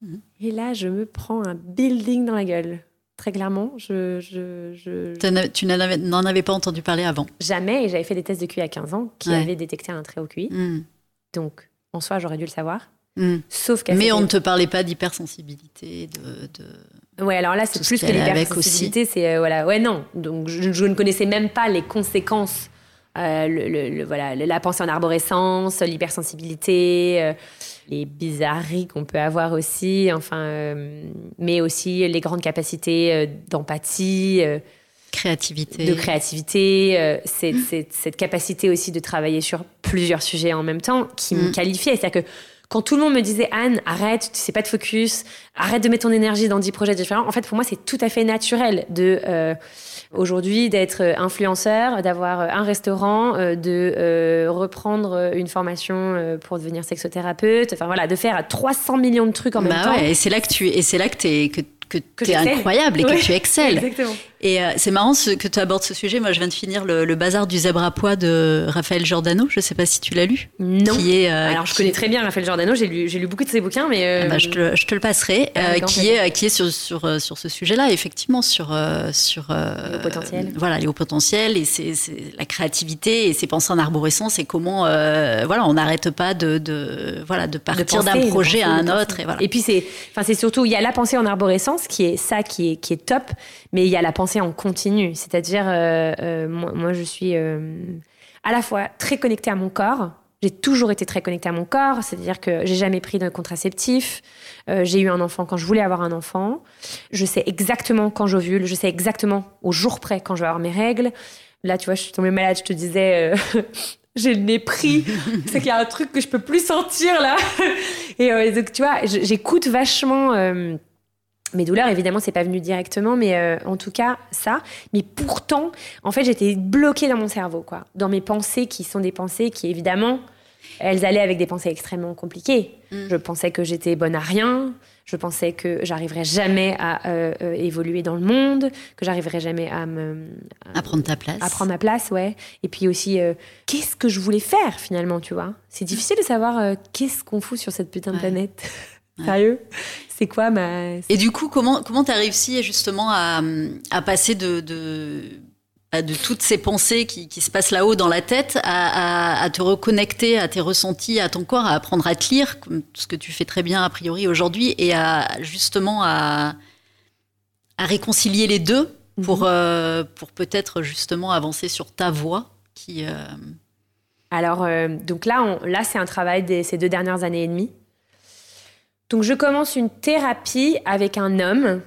S4: Mhm.
S5: Et là, je me prends un building dans la gueule. Très clairement, je, je, je-
S4: Tu n'en avais, pas entendu parler avant.
S5: jamais, et j'avais fait des tests de QI à 15 ans qui
S4: Ouais.
S5: avaient détecté un très haut QI.
S4: Mm.
S5: Donc, en soi, j'aurais dû le savoir.
S4: Mm.
S5: Sauf qu'à
S4: Mais on ne te parlait pas d'hypersensibilité, de, de...
S5: Ouais, alors là, c'est
S4: ce
S5: plus que l'hypersensibilité, c'est euh, voilà, ouais, non. Donc, je, je ne connaissais même pas les conséquences, euh, le, le- le- voilà, la pensée en arborescence, l'hypersensibilité, euh, les bizarreries qu'on peut avoir aussi, enfin, mais aussi les grandes capacités d'empathie,
S4: créativité.
S5: de créativité, euh, cette, cette- cette capacité aussi de travailler sur plusieurs sujets en même temps qui me
S4: Mm.
S5: qualifiait. C'est-à-dire que quand tout le monde me disait Anne, arrête, tu sais pas de focus, arrête de mettre ton énergie dans 10 projets différents, en fait, pour moi, c'est tout à fait naturel de euh, aujourd'hui d'être euh, influenceur, d'avoir euh, un restaurant, euh, de euh, reprendre une formation pour devenir sexothérapeute, enfin voilà, de faire 300 millions de trucs en même
S4: bah
S5: temps.
S4: ouais, et c'est là que tu et c'est là que t'es que, que,
S5: Que
S4: t'es
S5: j'excelle.
S4: incroyable et
S5: Ouais.
S4: que tu excelles.
S5: Exactement.
S4: Et euh, c'est marrant ce, que tu abordes ce sujet. Moi, je viens de finir le, le bazar du zèbre à pois de Raphaël Giordano. Je sais pas si tu l'as lu.
S5: Non.
S4: Qui est, euh,
S5: Alors, je
S4: qui-
S5: connais très bien Raphaël Giordano, j'ai lu, beaucoup de ses bouquins, mais. euh,
S4: Ah bah, je, te, le- je te le passerai,
S5: grand
S4: qui est qui est sur sur sur ce sujet-là, effectivement sur sur
S5: Les hauts potentiels.
S4: voilà les hauts potentiels et c'est la créativité et ses pensées en arborescence et comment voilà on n'arrête pas de, de voilà de partir d'un projet à un autre et voilà.
S5: Et puis c'est, enfin c'est surtout, il y a la pensée en arborescence qui est ça qui est qui est top, mais il y a la pensée en continu. C'est-à-dire, euh, euh, moi, moi, je suis euh, à la fois très connectée à mon corps. J'ai toujours été très connectée à mon corps, c'est-à-dire que j'ai jamais pris de contraceptif. Euh, j'ai eu un enfant quand je voulais avoir un enfant. Je sais exactement quand j'ovule, je sais exactement au jour près quand je vais avoir mes règles. Là, tu vois, je suis tombée malade, je te disais, euh, j'ai le nez pris. c'est qu'il y a un truc que je peux plus sentir là. Et euh, donc, tu vois, j'écoute vachement mes douleurs, évidemment, c'est pas venu directement, mais euh, en tout cas, ça. Mais pourtant, en fait, j'étais bloquée dans mon cerveau, quoi. Dans mes pensées qui sont des pensées qui, évidemment, elles allaient avec des pensées extrêmement compliquées.
S4: Mm.
S5: Je pensais que j'étais bonne à rien. Je pensais que j'arriverais jamais à euh, euh, évoluer dans le monde, que j'arriverais jamais à me
S4: À prendre ta place.
S5: à prendre ma place, ouais. Et puis aussi, euh, qu'est-ce que je voulais faire finalement, tu vois? C'est difficile de savoir qu'est-ce qu'on fout sur cette putain de
S4: Ouais.
S5: planète. Sérieux? C'est quoi ma
S4: Et du coup, comment comment t'as réussi justement à, à passer de, de à- de toutes ces pensées qui, qui se passent là-haut dans la tête à, à- à te reconnecter à tes ressentis, à ton corps, à apprendre à te lire, comme ce que tu fais très bien a priori aujourd'hui, et à justement à, à réconcilier les deux pour,
S5: Mhm.
S4: euh, pour peut-être justement avancer sur ta voie qui. euh,
S5: Alors, euh, donc là, on- là c'est un travail de ces deux dernières années et demie. Donc, je commence une thérapie avec un homme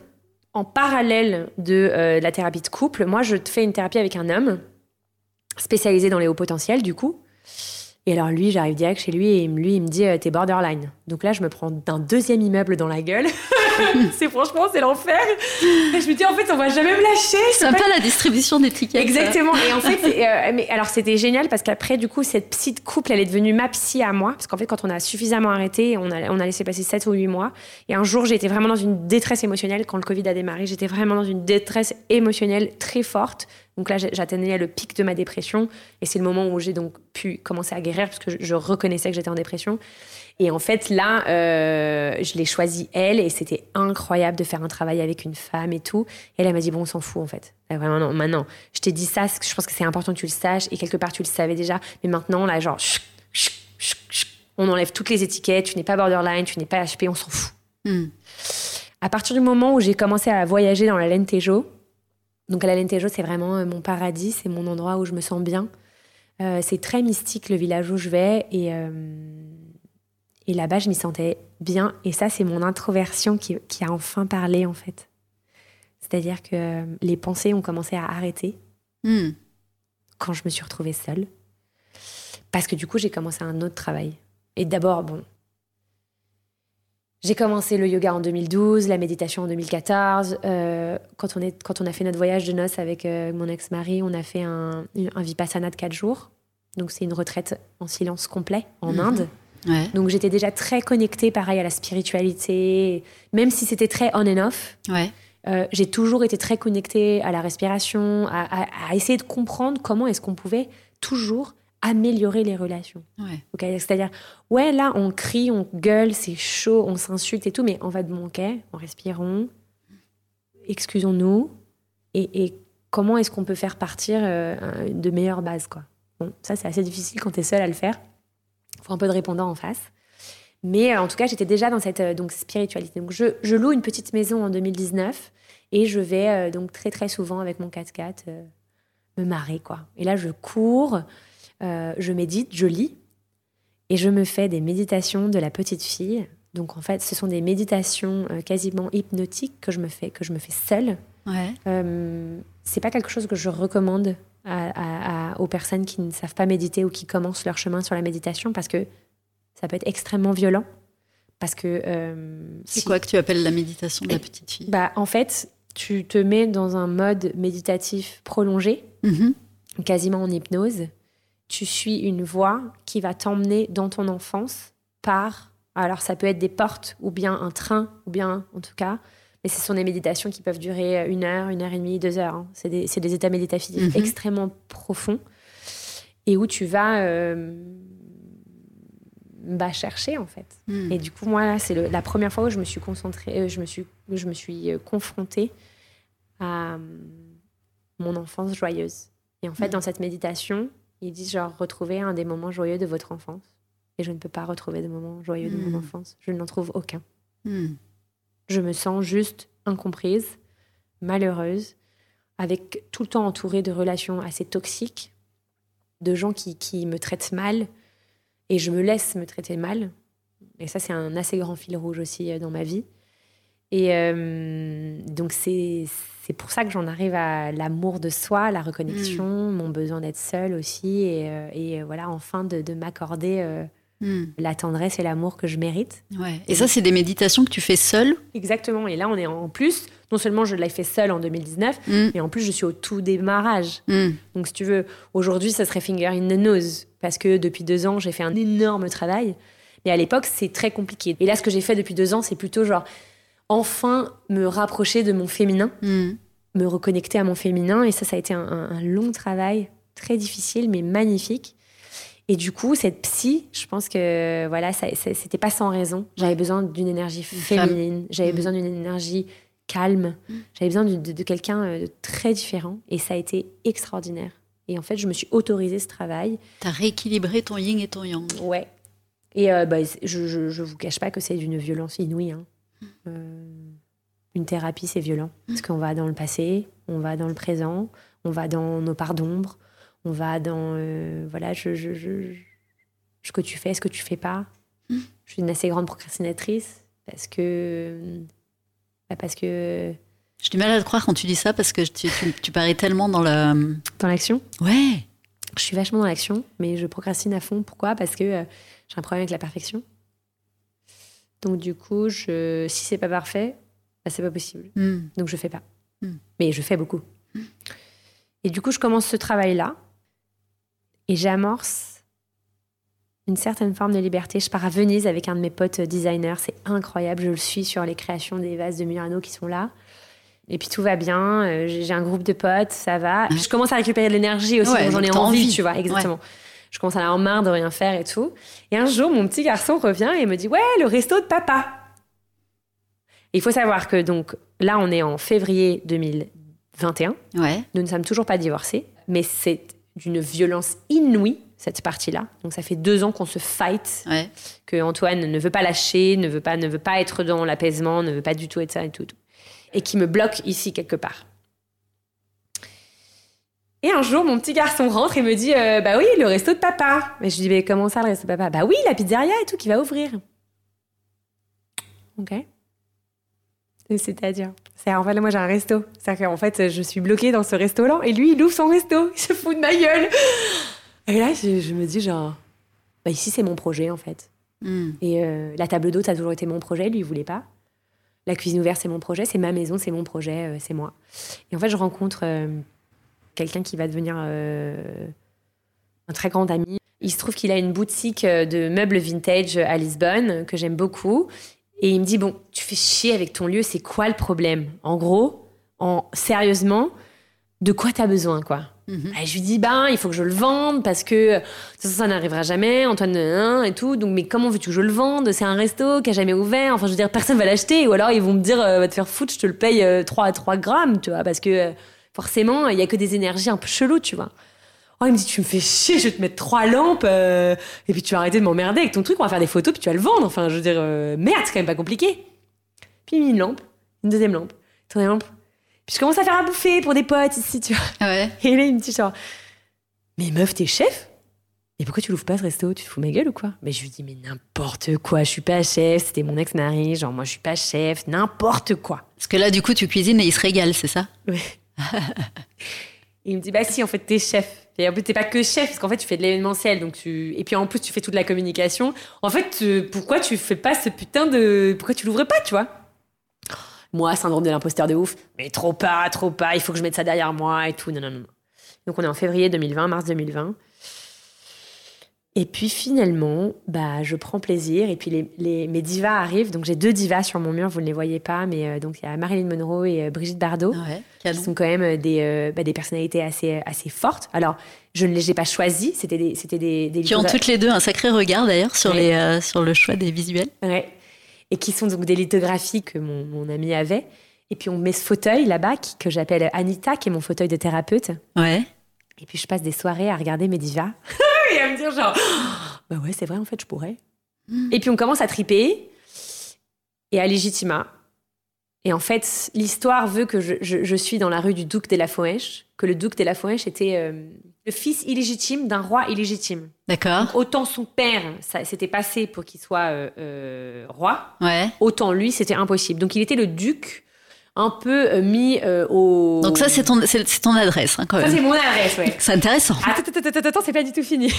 S5: en parallèle de euh, la thérapie de couple. Moi, je fais une thérapie avec un homme spécialisé dans les hauts potentiels, du coup. Et alors, lui, j'arrive direct chez lui et lui, il me dit euh, T'es borderline. Donc là, je me prends d'un deuxième immeuble dans la gueule. c'est franchement, c'est l'enfer. Et je me dis En fait, on va jamais me lâcher.
S4: C'est
S5: pas
S4: pas la distribution d'étiquettes.
S5: Exactement. Et en fait, euh, mais alors c'était génial parce qu'après, du coup, cette psy de couple, elle est devenue ma psy à moi. Parce qu'en fait, quand on a suffisamment arrêté, on a, on a laissé passer 7 ou 8 mois. Et un jour, j'étais vraiment dans une détresse émotionnelle. Quand le Covid a démarré, j'étais vraiment dans une détresse émotionnelle très forte. Donc là, j'atteignais le pic de ma dépression. Et c'est le moment où j'ai donc pu commencer à guérir parce que je, je reconnaissais que j'étais en dépression. Et en fait, là, euh, je l'ai choisie elle et c'était incroyable de faire un travail avec une femme et tout. Et elle, elle m'a dit, bon, on s'en fout en fait. Elle, Vraiment, non, maintenant, je t'ai dit ça, parce que je pense que c'est important que tu le saches et quelque part, tu le savais déjà. Mais maintenant, là, genre, on enlève toutes les étiquettes, tu n'es pas borderline, tu n'es pas HP, on s'en fout.
S4: Hmm.
S5: À partir du moment où j'ai commencé à voyager dans la Lentejo, donc la Lentejo, c'est vraiment euh, mon paradis, c'est mon endroit où je me sens bien. Euh, c'est très mystique le village où je vais et, euh, et là-bas, je m'y sentais bien. Et ça, c'est mon introversion qui, qui a enfin parlé en fait. C'est-à-dire que les pensées ont commencé à arrêter
S4: Hmm.
S5: quand je me suis retrouvée seule. Parce que du coup, j'ai commencé un autre travail. Et d'abord, bon, j'ai commencé le yoga en 2012, la méditation en 2014. Euh, quand, on est, quand on a fait notre voyage de noces avec euh, mon ex-mari, on a fait un, un vipassana de 4 jours. Donc, c'est une retraite en silence complet en
S4: Mhm.
S5: Inde.
S4: Ouais.
S5: Donc, j'étais déjà très connectée, pareil, à la spiritualité. Même si c'était très on and off,
S4: Ouais.
S5: euh, j'ai toujours été très connectée à la respiration, à, à- à essayer de comprendre comment est-ce qu'on pouvait toujours améliorer les relations.
S4: Ouais.
S5: C'est-à-dire, ouais, là, on crie, on gueule, c'est chaud, on s'insulte et tout, mais on va de bon, ok, on respirons, excusons-nous, et, et comment est-ce qu'on peut faire partir euh, de meilleures bases, quoi? Bon, ça, c'est assez difficile quand tu es seul à le faire. Il faut un peu de répondant en face. Mais euh, en tout cas, j'étais déjà dans cette euh, donc, spiritualité. Donc, je, je loue une petite maison en 2019 et je vais donc très, très souvent avec mon 4x4 euh, me marrer, quoi. Et là, je cours, euh, je médite, je lis et je me fais des méditations de la petite fille. Donc, en fait, ce sont des méditations euh, quasiment hypnotiques que je me fais, que je me fais seule.
S4: Ouais.
S5: Euh, c'est pas quelque chose que je recommande à- à- à- aux personnes qui ne savent pas méditer ou qui commencent leur chemin sur la méditation parce que ça peut être extrêmement violent. Parce que. euh,
S4: C'est
S5: si-
S4: quoi que tu appelles la méditation de la petite fille?
S5: Bah, En fait, tu te mets dans un mode méditatif prolongé,
S4: Mhm.
S5: quasiment en hypnose. Tu suis une voie qui va t'emmener dans ton enfance par. Alors, ça peut être des portes, ou bien un train, ou bien, en tout cas. Mais ce sont des méditations qui peuvent durer une heure, une heure et demie, deux heures. hein. C'est des, des états méditatifs
S4: Mhm.
S5: extrêmement profonds et où tu vas euh, bah, chercher, en fait.
S4: Hmm.
S5: Et du coup, moi, là, c'est la première fois où je me suis concentrée, euh, je me suis, je me suis euh, confrontée à euh, mon enfance joyeuse. Et en fait,
S4: Mhm.
S5: dans cette méditation, ils disent genre retrouvez un des moments joyeux de votre enfance. Et je ne peux pas retrouver de moments joyeux de mon enfance. Je n'en trouve aucun.
S4: Hmm.
S5: Je me sens juste incomprise, malheureuse, avec tout le temps entourée de relations assez toxiques, de gens qui, qui me traitent mal, et je me laisse me traiter mal. Et ça, c'est un assez grand fil rouge aussi euh, dans ma vie. Et euh, donc, c'est pour ça que j'en arrive à l'amour de soi, la reconnexion, mon besoin d'être seule aussi, et, euh, et, voilà, enfin de, de m'accorder euh,
S4: Hmm.
S5: la tendresse et l'amour que je mérite.
S4: Ouais. Et ça, c'est des méditations que tu fais seule?
S5: Exactement. Et là, on est en plus, non seulement je l'ai fait seule en 2019,
S4: Hmm.
S5: mais en plus, je suis au tout démarrage. Donc, si tu veux, aujourd'hui, ça serait finger in the nose. Parce que depuis deux ans, j'ai fait un énorme travail. Mais à l'époque, c'est très compliqué. Et là, ce que j'ai fait depuis deux ans, c'est plutôt genre, enfin, me rapprocher de mon féminin,
S4: Hmm.
S5: me reconnecter à mon féminin. Et ça, ça a été un, long travail, très difficile, mais magnifique. Et du coup, cette psy, je pense que voilà, ça, ça- c'était pas sans raison. J'avais besoin d'une énergie féminine, j'avais
S4: Mm.
S5: besoin d'une énergie calme, j'avais besoin de, de- de quelqu'un euh, de très différent. Et ça a été extraordinaire. Et en fait, je me suis autorisé ce travail.
S4: T'as rééquilibré ton yin et ton yang.
S5: Ouais. Et euh, bah, je, je vous cache pas que c'est d'une violence inouïe. hein. Euh, une thérapie, c'est violent. Parce qu'on va dans le passé, on va dans le présent, on va dans nos parts d'ombre, on va dans. euh, voilà, je, je, je- je- ce que tu fais, ce que tu fais pas.
S4: Mm.
S5: Je suis une assez grande procrastinatrice parce que. bah, parce que.
S4: J'ai du mal à te croire quand tu dis ça parce que tu, tu, tu parais tellement dans la.
S5: Dans l'action,
S4: Ouais.
S5: je suis vachement dans l'action, mais je procrastine à fond. Pourquoi? Parce que euh, j'ai un problème avec la perfection. Donc, du coup, je, si c'est pas parfait, bah, c'est pas possible.
S4: Hmm.
S5: Donc, je fais pas.
S4: Hmm.
S5: Mais je fais beaucoup. Et du coup, je commence ce travail-là et j'amorce une certaine forme de liberté. Je pars à Venise avec un de mes potes designers. C'est incroyable. Je le suis sur les créations des vases de Murano qui sont là. Et puis tout va bien. Euh, J'ai un groupe de potes, ça va. Je commence à récupérer de l'énergie aussi.
S4: Ouais,
S5: donc J'en ai envie. tu vois, exactement. Je commence à avoir marre de rien faire et tout. Et un jour, mon petit garçon revient et me dit Ouais, le resto de papa. Il faut savoir que donc là, on est en février 2021.
S4: Ouais.
S5: Nous ne sommes toujours pas divorcés, mais c'est d'une violence inouïe, cette partie-là. Donc ça fait deux ans qu'on se fight,
S4: Ouais.
S5: que Antoine ne veut pas lâcher, ne veut pas, ne veut pas être dans l'apaisement, ne veut pas du tout être ça et tout. tout. Et qui me bloque ici quelque part. Et un jour, mon petit garçon rentre et me dit euh, Bah oui, le resto de papa. Mais je lui dis Mais comment ça, le resto de papa? Bah oui, la pizzeria et tout qui va ouvrir. Ok. C'est-à-dire? C'est en fait, là, moi j'ai un resto. C'est-à-dire qu'en fait, je suis bloquée dans ce resto-là et lui, il ouvre son resto. Il se fout de ma gueule. Et là, je, je me dis genre Bah ici, c'est mon projet en fait.
S4: Hmm.
S5: Et euh, la table d'hôte, ça a toujours été mon projet, lui, il voulait pas. La cuisine ouverte, c'est mon projet, c'est ma maison, c'est mon projet, euh, c'est moi. Et en fait, je rencontre euh, quelqu'un qui va devenir euh, un très grand ami. Il se trouve qu'il a une boutique euh, de meubles vintage à Lisbonne, que j'aime beaucoup. Et il me dit, bon, tu fais chier avec ton lieu, c'est quoi le problème? En gros, en, sérieusement, de quoi tu as besoin, quoi?
S4: Mhm.
S5: et je lui dis, ben, il faut que je le vende parce que ça n'arrivera jamais, Antoine, hein, et tout. Donc, mais comment veux-tu que je le vende? C'est un resto qui a jamais ouvert. Enfin, je veux dire, personne va l'acheter. Ou alors, ils vont me dire, euh, va te faire foutre, je te le paye euh, 3 à 3 grammes, tu vois, parce que euh, forcément, il y a que des énergies un peu cheloues, tu vois. Oh, il me dit, tu me fais chier, je vais te mettre trois lampes, euh, et puis tu vas arrêter de m'emmerder avec ton truc, on va faire des photos, puis tu vas le vendre. Enfin, je veux dire, euh, merde, c'est quand même pas compliqué. Puis il met une lampe, une deuxième lampe, une troisième lampe. Puis je commence à faire à bouffer pour des potes ici, tu vois.
S4: Ouais.
S5: Et là, il me dit genre, mais meuf, t'es chef? Mais pourquoi tu l'ouvres pas ce resto? Tu te fous ma gueule ou quoi? Mais je lui dis, mais n'importe quoi, je suis pas chef, c'était mon ex-mari, genre moi je suis pas chef, n'importe quoi.
S4: Parce que là, du coup, tu cuisines et il se régale, c'est ça?
S5: Et il me dit, bah si, en fait, t'es chef. Et en plus, t'es pas que chef, parce qu'en fait, tu fais de l'événementiel, tu... Et puis en plus, tu fais toute la communication. En fait, euh, pourquoi tu fais pas ce putain de... Pourquoi tu l'ouvres pas, tu vois? Moi, syndrome de l'imposteur de ouf. Mais trop pas, trop pas, il faut que je mette ça derrière moi et tout. Non, non. non. Donc on est en février 2020, mars 2020. Et puis finalement, bah, je prends plaisir. Et puis les, les- mes divas arrivent. Donc j'ai deux divas sur mon mur, vous ne les voyez pas. Mais euh, donc il y a Marilyn Monroe et euh, Brigitte Bardot
S4: Ouais.
S5: qui sont quand même euh, des, euh, bah, des personnalités assez, assez fortes. Alors, je ne les ai pas choisies, c'était des, c'était des, des
S4: Qui ont toutes les deux un sacré regard d'ailleurs sur,
S5: Ouais.
S4: les, sur le choix des visuels.
S5: Ouais. Et qui sont donc des lithographies que mon, mon ami avait. Et puis, on met ce fauteuil là-bas, que j'appelle Anita, qui est mon fauteuil de thérapeute.
S4: Ouais.
S5: Et puis, je passe des soirées à regarder mes divas. et à me dire, genre, bah ouais, c'est vrai, en fait, je pourrais. Et puis, on commence à triper. Et à Légitima. Et en fait, l'histoire veut que je, je- je suis dans la rue du duc de la Foëche, que le duc de la Foëche était euh, le fils illégitime d'un roi illégitime.
S4: D'accord.
S5: Autant son père, ça s'était passé pour qu'il soit euh, euh, roi,
S4: Ouais.
S5: autant lui, c'était impossible. Donc il était le duc, un peu euh, mis euh, au.
S4: Donc ça, c'est ton, c'est, ton adresse, hein, quand
S5: Ça,
S4: même.
S5: c'est mon adresse, ouais.
S4: C'est intéressant.
S5: Attends, attends, attends, attends, c'est pas du tout fini.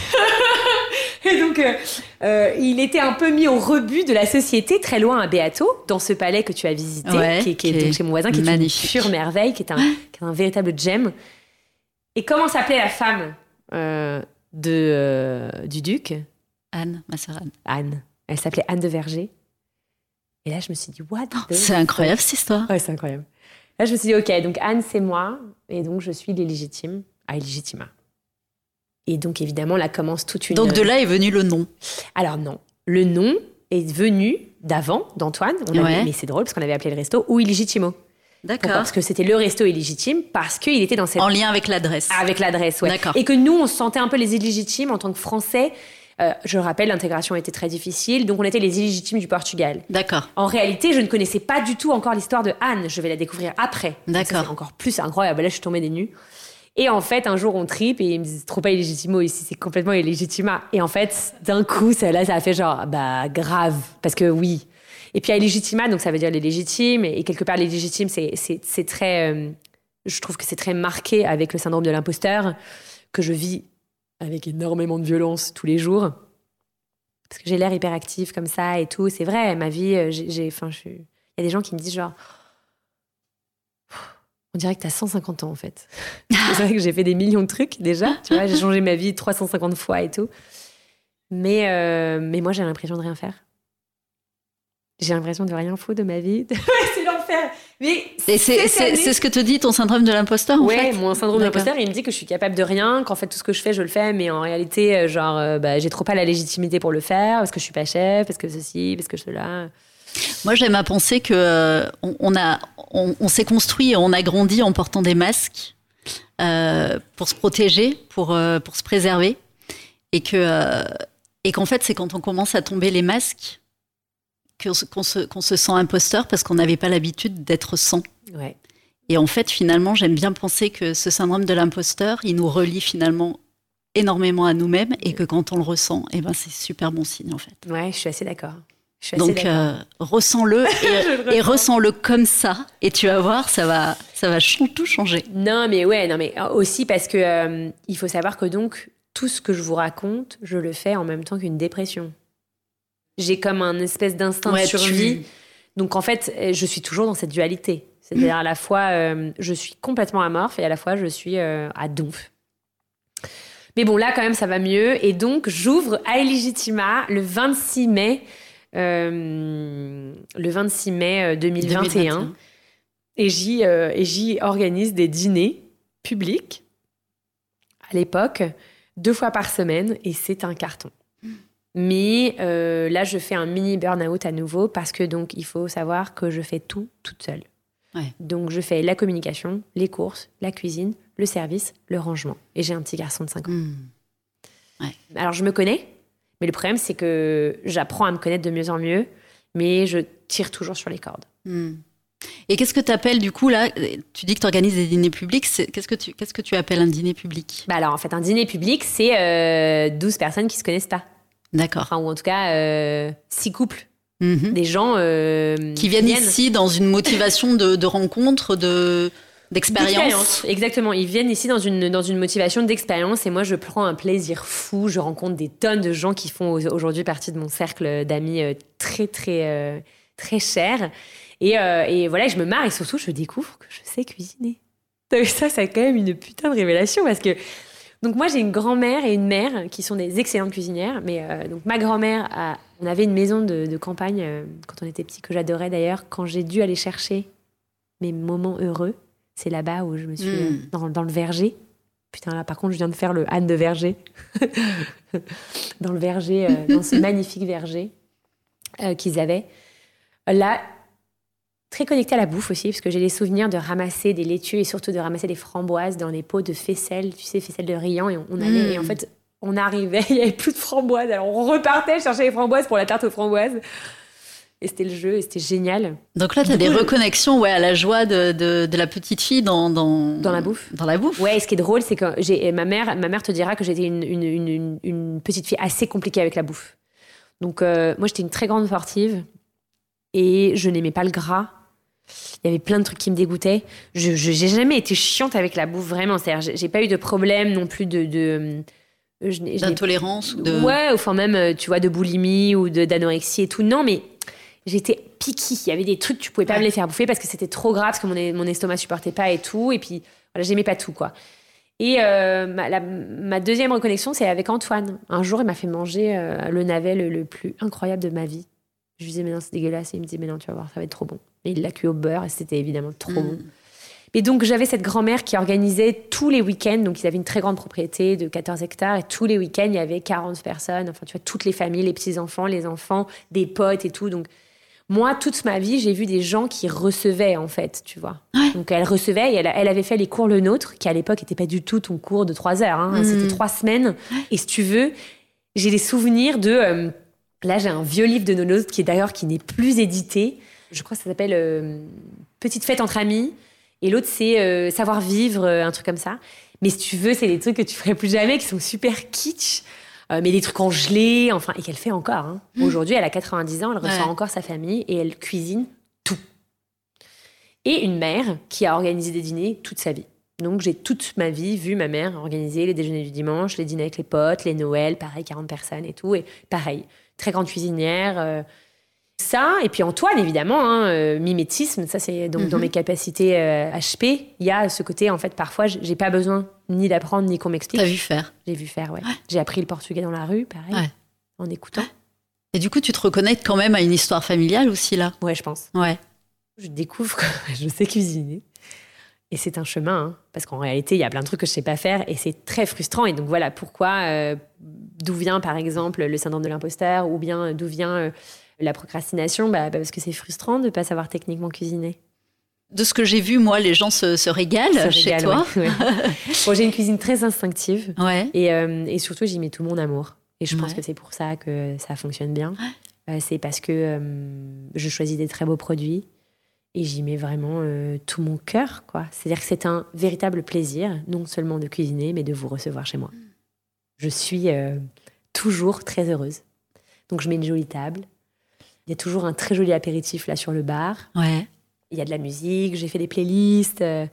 S5: et donc, euh, euh, il était un peu mis au rebut de la société, très loin à Beato, dans ce palais que tu as visité,
S4: Ouais,
S5: qui, est- qui est
S4: qui est
S5: donc chez mon voisin, qui est
S4: magnifique.
S5: une pure merveille, qui est un, qui est un véritable gem. Et comment s'appelait la femme euh, de, euh, du duc?
S4: Anne, ma sœur Anne.
S5: Anne. Elle s'appelait Anne de Verger. Et là, je me suis dit, what the
S4: C'est incroyable, cette histoire.
S5: Ouais, c'est incroyable. Là, je me suis dit, ok, donc Anne, c'est moi, et donc je suis l'illégitime à Illégitima. Et donc, évidemment, là commence toute une.
S4: Donc de là est venu le nom.
S5: Alors, non. Le nom est venu d'avant, d'Antoine. On avait-
S4: Ouais.
S5: Mais c'est drôle parce qu'on avait appelé le resto ou Illegitimo.
S4: D'accord.
S5: Parce que c'était le resto illégitime, parce qu'il était dans cette.
S4: En lien avec l'adresse.
S5: Avec l'adresse, ouais.
S4: D'accord.
S5: Et que nous, on se sentait un peu les illégitimes en tant que Français. Euh, je rappelle, l'intégration était très difficile, donc on était les illégitimes du Portugal.
S4: D'accord.
S5: En réalité, je ne connaissais pas du tout encore l'histoire de Anne. Je vais la découvrir après.
S4: D'accord.
S5: Encore plus incroyable. Là, je suis tombée des nues. Et en fait, un jour, on tripe et ils me disent trop pas illégitimo ici, c'est complètement illégitima. Et en fait, d'un coup, ça, là, ça a fait genre, bah, grave. Parce que oui. Et puis, illégitima, donc ça veut dire les légitimes. Et quelque part, les légitimes, c'est très. euh, je trouve que c'est très marqué avec le syndrome de l'imposteur, que je vis avec énormément de violence tous les jours. Parce que j'ai l'air hyperactive comme ça et tout. C'est vrai, ma vie, euh, j'ai. Enfin, Il y a des gens qui me disent genre. On dirait que t'as 150 ans en fait. c'est vrai que j'ai fait des millions de trucs déjà. Tu vois, j'ai changé ma vie 350 fois et tout. Mais, euh, mais moi, j'ai l'impression de rien faire. J'ai l'impression de rien foutre de ma vie. C'est. Mais
S4: ce que te dit ton syndrome de l'imposteur, en
S5: ouais,
S4: fait
S5: mon syndrome
S4: D'accord.
S5: d'imposteur, il me dit que je suis capable de rien, qu'en fait tout ce que je fais, je le fais, mais en réalité, euh, genre, euh, bah, j'ai trop pas la légitimité pour le faire, parce que je suis pas chef, parce que ceci, parce que cela.
S4: Moi, j'aime à penser que euh, on, a, on, on s'est construit on a grandi en portant des masques euh, pour se protéger, pour, euh, pour se préserver, et que et qu'en fait, c'est quand on commence à tomber les masques qu'on se, qu'on se, sent imposteur parce qu'on n'avait pas l'habitude d'être sans.
S5: Ouais.
S4: Et en fait, finalement, j'aime bien penser que ce syndrome de l'imposteur, il nous relie finalement énormément à nous-mêmes et que quand on le ressent, eh ben, c'est super bon signe en fait.
S5: Ouais, je suis assez d'accord.
S4: Donc, euh, ressens-le et, et
S5: ressens.
S4: ressens-le comme ça, et tu vas voir, ça va, ça va tout changer.
S5: Non, mais ouais, non, mais aussi parce que euh, il faut savoir que donc tout ce que je vous raconte, je le fais en même temps qu'une dépression. J'ai comme un espèce d'instinct
S4: Ouais,
S5: de
S4: tu-
S5: survie. Donc en fait, euh, je suis toujours dans cette dualité. C'est-à-dire à la fois, euh, je suis complètement amorphe et à la fois, je suis euh, à donf. Mais bon, là, quand même, ça va mieux. Et donc, j'ouvre à Illegitima le 26 mai, euh, le 26 mai euh, 2021.
S4: 2021.
S5: Et j'y, euh, et j'y organise des dîners publics à l'époque, deux fois par semaine, et c'est un carton. Mais euh, là, je fais un mini burn-out à nouveau parce que donc il faut savoir que je fais tout toute seule.
S4: Ouais.
S5: Donc je fais la communication, les courses, la cuisine, le service, le rangement. Et j'ai un petit garçon de 5 ans.
S4: Hmm.
S5: Alors je me connais, mais le problème c'est que j'apprends à me connaître de mieux en mieux, mais je tire toujours sur les cordes.
S4: Hmm. Et qu'est-ce que tu appelles du coup là Tu dis que tu organises des dîners publics. Qu'est-ce que tu qu'est-ce que tu appelles un dîner public?
S5: Bah alors en fait un dîner public c'est euh, 12 personnes qui se connaissent pas.
S4: D'accord.
S5: Enfin ou en tout cas euh, 6 couples.
S4: Mhm.
S5: Des gens euh,
S4: Qui viennent ici dans une motivation de, de rencontre, de d'expérience.
S5: Exactement. Ils viennent ici dans une, dans une motivation d'expérience et moi je prends un plaisir fou. Je rencontre des tonnes de gens qui font au- aujourd'hui partie de mon cercle d'amis euh, très très très cher. Et, euh, et voilà, je me marre et surtout je découvre que je sais cuisiner. Ça, c'est quand même une putain de révélation parce que donc moi j'ai une grand-mère et une mère qui sont des excellentes cuisinières. Mais euh, donc ma grand-mère, a- on avait une maison de, de campagne euh, quand on était petit que j'adorais d'ailleurs. Quand j'ai dû aller chercher mes moments heureux, c'est là-bas où je me suis
S4: Mm.
S5: euh, dans, dans le verger. Putain là par contre je viens de faire le Anne de verger dans le verger, euh, dans ce magnifique verger qu'ils avaient. Là, très connecté à la bouffe aussi, parce que j'ai les souvenirs de ramasser des laitues et surtout de ramasser des framboises dans des pots de faisselle, tu sais, faisselle de riant, et on, on allait, et en fait, on arrivait, il n'y avait plus de framboises, alors on repartait chercher les framboises pour la tarte aux framboises. Et c'était le jeu, et c'était génial.
S4: Donc là, tu as des reconnexions ouais, à la joie de, de, de la petite fille dans, dans,
S5: Dans la bouffe.
S4: Dans la bouffe.
S5: Ouais, et ce qui est drôle, c'est que j'ai, ma, mère, ma mère te dira que j'étais une, une, une- une- une petite fille assez compliquée avec la bouffe. Donc, euh, moi, j'étais une très grande sportive et je n'aimais pas le gras. Il y avait plein de trucs qui me dégoûtaient. Je j'ai jamais été chiante avec la bouffe, vraiment. C'est-à-dire, j'ai pas eu de problème non plus de. de
S4: D'intolérance ou de...
S5: Ouais, enfin même, tu vois, de boulimie ou d'anorexie et tout. Non, mais j'étais piquée. Il y avait des trucs, tu pouvais pas me les faire bouffer parce que c'était trop grave, parce que mon, mon estomac supportait pas et tout. Et puis, voilà, j'aimais pas tout, quoi. Et euh, ma, deuxième reconnexion, c'est avec Antoine. Un jour, il m'a fait manger euh, le navet le, plus incroyable de ma vie. Je lui disais, mais non, c'est dégueulasse. Et il me dit, mais non, tu vas voir, ça va être trop bon. Et il l'a cuit au beurre et c'était évidemment trop mm. bon. Et donc, j'avais cette grand-mère qui organisait tous les week-ends. Donc, ils avaient une très grande propriété de 14 hectares. Et tous les week-ends, il y avait 40 personnes. Enfin, tu vois, toutes les familles, les petits-enfants, les enfants, des potes et tout. Donc, moi, toute ma vie, j'ai vu des gens qui recevaient, en fait, tu vois. Donc, elle recevait et elle, avait fait les cours Le Nôtre, qui à l'époque n'était pas du tout ton cours de trois heures. Hein. C'était mm. trois semaines. Et si tu veux, j'ai des souvenirs de. Euh, là, j'ai un vieux livre de Nonos qui est d'ailleurs qui n'est plus édité. Je crois que ça s'appelle euh, Petite fête entre amis. Et l'autre, c'est euh, Savoir vivre, un truc comme ça. Mais si tu veux, c'est des trucs que tu ferais plus jamais, qui sont super kitsch. Euh, mais des trucs congelés, enfin, et qu'elle fait encore. Hein. Mmh. Aujourd'hui, elle a 90 ans, elle reçoit encore sa famille et elle cuisine tout. Et une mère qui a organisé des dîners toute sa vie. Donc j'ai toute ma vie vu ma mère organiser les déjeuners du dimanche, les dîners avec les potes, les Noëls, pareil, 40 personnes et tout. Et pareil, très grande cuisinière. Euh, ça, et puis Antoine, évidemment, hein, euh, mimétisme, ça c'est donc dans mhm. mes capacités HP. Euh, il y a ce côté, en fait, parfois, j'ai pas besoin ni d'apprendre ni qu'on m'explique.
S4: T'as vu faire
S5: J'ai vu faire, ouais. J'ai appris le portugais dans la rue, pareil, en écoutant.
S4: Et du coup, tu te reconnais quand même à une histoire familiale aussi, là?
S5: Ouais, je pense.
S4: Ouais.
S5: Je découvre que je sais cuisiner. Et c'est un chemin, hein, parce qu'en réalité, il y a plein de trucs que je sais pas faire et c'est très frustrant. Et donc voilà pourquoi, euh, d'où vient par exemple le syndrome de l'imposteur, ou bien d'où vient la procrastination, bah, bah, parce que c'est frustrant de ne pas savoir techniquement cuisiner.
S4: De ce que j'ai vu, moi, les gens se, régalent chez toi.
S5: j'ai une cuisine très instinctive.
S4: Ouais.
S5: Et, euh, et surtout, j'y mets tout mon amour. Et je pense que c'est pour ça que ça fonctionne bien. Euh, c'est parce que euh, je choisis des très beaux produits et j'y mets vraiment tout mon cœur. quoi. C'est-à-dire que c'est un véritable plaisir, non seulement de cuisiner, mais de vous recevoir chez moi. Je suis toujours très heureuse. Donc, je mets une jolie table, il y a toujours un très joli apéritif là sur le bar.
S4: Ouais.
S5: Il y a de la musique, j'ai fait des playlists. Euh,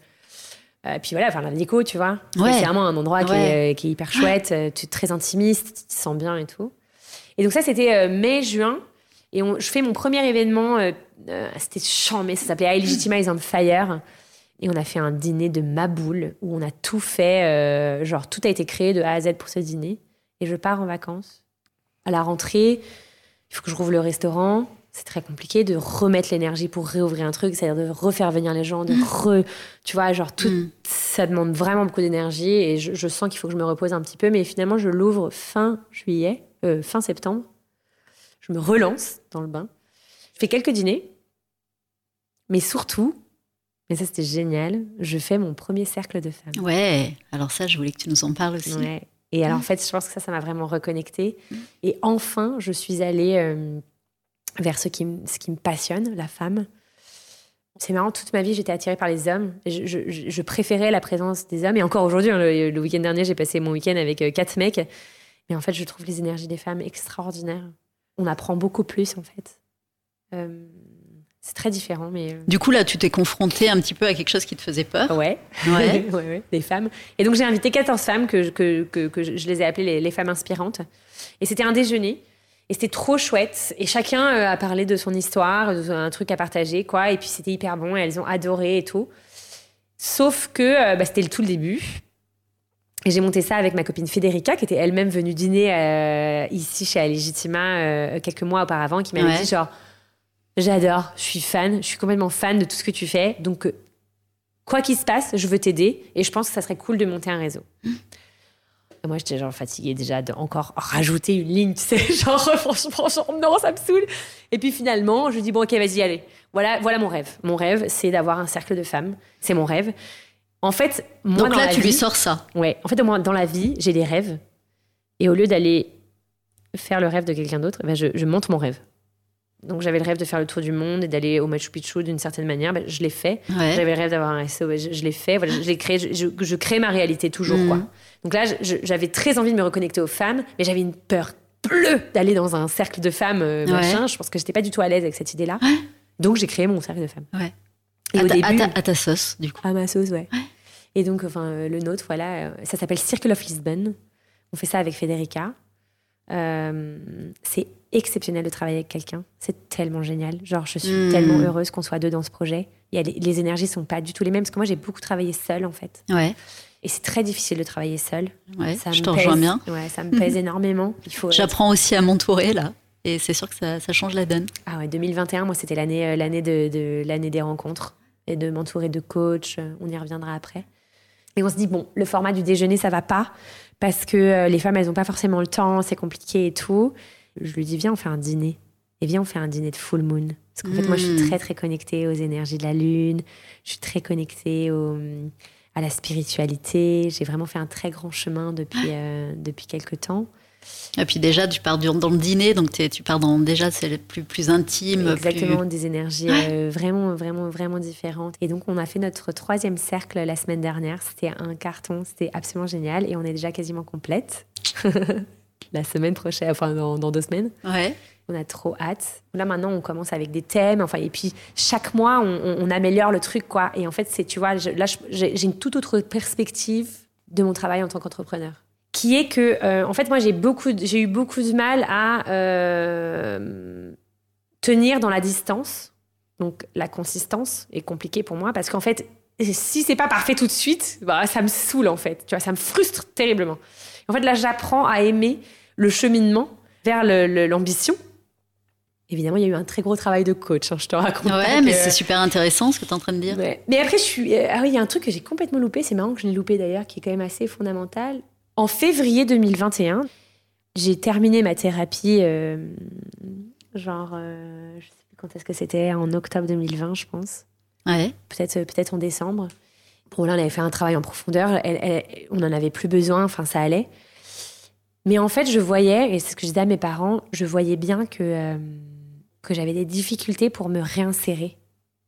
S5: euh puis voilà, enfin la déco, tu vois. C'est vraiment un endroit qui, est, qui, est, hyper chouette, euh, tu es très intimiste, tu te sens bien et tout. Et donc ça, c'était euh, mai-juin. Et on, je fais mon premier événement, c'était mais ça s'appelait I Legitimize on Fire. Et on a fait un dîner de maboule où on a tout fait, genre tout a été créé de A à Z pour ce dîner. Et je pars en vacances. À la rentrée, il faut que je rouvre le restaurant. C'est très compliqué de remettre l'énergie pour réouvrir un truc, c'est-à-dire de refaire venir les gens, de mm. re, tu vois, genre tout, mm. ça demande vraiment beaucoup d'énergie et je, sens qu'il faut que je me repose un petit peu. Mais finalement, je l'ouvre fin juillet, euh, fin septembre. Je me relance dans le bain. Je fais quelques dîners, mais surtout, mais ça c'était génial, je fais mon premier cercle de femmes.
S4: Ouais, alors ça, je voulais que tu nous en parles aussi.
S5: Ouais. Et alors, en fait, je pense que ça, ça m'a vraiment reconnecté. Et enfin, je suis allée euh, vers ce qui, ce qui me passionne, la femme. C'est marrant, toute ma vie, j'étais attirée par les hommes. Je, je, préférais la présence des hommes. Et encore aujourd'hui, hein, le, week-end dernier, j'ai passé mon week-end avec euh, quatre mecs. Mais en fait, je trouve les énergies des femmes extraordinaires. On apprend beaucoup plus, en fait. Euh, c'est très différent, mais. Euh,
S4: du coup, là, tu t'es confrontée un petit peu à quelque chose qui te faisait peur.
S5: Ouais. Ouais. ouais, des femmes. Et donc, j'ai invité 14 femmes que, que, que, je les ai appelées les, femmes inspirantes. Et c'était un déjeuner. Et c'était trop chouette. Et chacun euh, a parlé de son histoire, un truc à partager, quoi. Et puis, c'était hyper bon. Et elles ont adoré et tout. Sauf que euh, bah, c'était tout le début. Et j'ai monté ça avec ma copine Federica, qui était elle-même venue dîner ici chez Alegitima quelques mois auparavant, qui m'avait dit genre J'adore, je suis fan, je suis complètement fan de tout ce que tu fais. Donc, euh, quoi qu'il se passe, je veux t'aider et je pense que ça serait cool de monter un réseau. Et moi, j'étais genre fatiguée déjà de encore rajouter une ligne, tu sais, genre franchement, genre, non, ça me saoule. Et puis finalement, je dis bon, ok, vas-y, allez. Voilà, voilà mon rêve. Mon rêve, c'est d'avoir un cercle de femmes. C'est mon rêve. En fait, moi,
S4: donc là, tu lui sors ça.
S5: Ouais. En fait, moi, dans la vie, j'ai des rêves. Et au lieu d'aller faire le rêve de quelqu'un d'autre, ben je, je monte mon rêve. Donc j'avais le rêve de faire le tour du monde et d'aller au Machu Picchu d'une certaine manière. Ben, je l'ai fait. J'avais le rêve d'avoir un SO. Je, l'ai fait. Voilà, je l'ai créé. Je, je, crée ma réalité toujours. Quoi. Mhm. Donc là, j'avais très envie de me reconnecter aux femmes, mais j'avais une peur bleue d'aller dans un cercle de femmes euh, machin. Je pense que j'étais pas du tout à l'aise avec cette idée-là. Donc j'ai créé mon cercle de femmes. Et
S4: à,
S5: au
S4: ta, à
S5: début,
S4: ta- à ta sauce, du coup.
S5: à ma sauce, ouais. Et donc, enfin, euh, le nôtre, voilà, euh, ça s'appelle Circle of Lisbon. On fait ça avec Federica. Euh, c'est exceptionnel de travailler avec quelqu'un. C'est tellement génial. Genre, je suis
S4: Mm.
S5: tellement heureuse qu'on soit deux dans ce projet. Il y a les, les énergies sont pas du tout les mêmes parce que moi, j'ai beaucoup travaillé seule, en fait.
S4: Ouais,
S5: Et c'est très difficile de travailler seule.
S4: ouais
S5: Ça
S4: je
S5: me
S4: te
S5: pèse.
S4: rejoins bien.
S5: Ouais, ça me pèse énormément. Il.
S4: J'apprends aussi à m'entourer, là. Et c'est sûr que ça, ça change la donne.
S5: Ah ouais, 2021, moi, c'était l'année, euh, l'année de, de- l'année des rencontres et de m'entourer de coachs. euh, On y reviendra après. Et on se dit bon, le format du déjeuner, ça va pas parce que euh, les femmes, elles ont pas forcément le temps, c'est compliqué et tout. Je lui dis viens, on fait un dîner. Et viens, on fait un dîner de full moon. Parce qu'en fait, moi, je suis très très connectée aux énergies de la lune. Je suis très connectée au, à la spiritualité. J'ai vraiment fait un très grand chemin depuis euh, depuis quelques temps.
S4: Et puis déjà, tu pars dans le dîner, donc tu pars dans déjà, c'est le plus, plus intime.
S5: Exactement,
S4: plus-
S5: des énergies euh, vraiment, vraiment, vraiment différentes. Et donc, on a fait notre troisième cercle la semaine dernière. C'était un carton, c'était absolument génial. Et on est déjà quasiment complète. la semaine prochaine, enfin, dans, dans deux semaines.
S4: Ouais.
S5: On a trop hâte. Là, maintenant, on commence avec des thèmes. Enfin, et puis, chaque mois, on, on- on améliore le truc, quoi. Et en fait, c'est, tu vois, je- là, j'ai une toute autre perspective de mon travail en tant qu'entrepreneur. Qui est que, euh, en fait, moi, j'ai beaucoup, de- j'ai eu beaucoup de mal à euh, tenir dans la distance. Donc, la consistance est compliquée pour moi parce qu'en fait, si c'est pas parfait tout de suite, bah, ça me saoule, en fait. Tu vois, ça me frustre terriblement. En fait, là, j'apprends à aimer le cheminement vers l'ambition. Évidemment, il y a eu un très gros travail de coach, hein, je te raconte. pas
S4: Ouais, mais
S5: que-
S4: c'est super intéressant ce que tu es en train de dire.
S5: Ouais. Mais après, je suis. euh, Ah oui, il y a un truc que j'ai complètement loupé. C'est marrant que je l'ai loupé d'ailleurs, qui est quand même assez fondamental. En février 2021, j'ai terminé ma thérapie. euh, genre, euh, je sais plus quand est-ce que c'était, en octobre 2020, je pense.
S4: Ouais.
S5: Peut-être euh, peut-être en décembre. Bon, là, on avait fait un travail en profondeur. Elle- elle- on n'en avait plus besoin. Enfin, ça allait. Mais en fait, je voyais, et c'est ce que je disais à mes parents, je voyais bien que, euh, que j'avais des difficultés pour me réinsérer.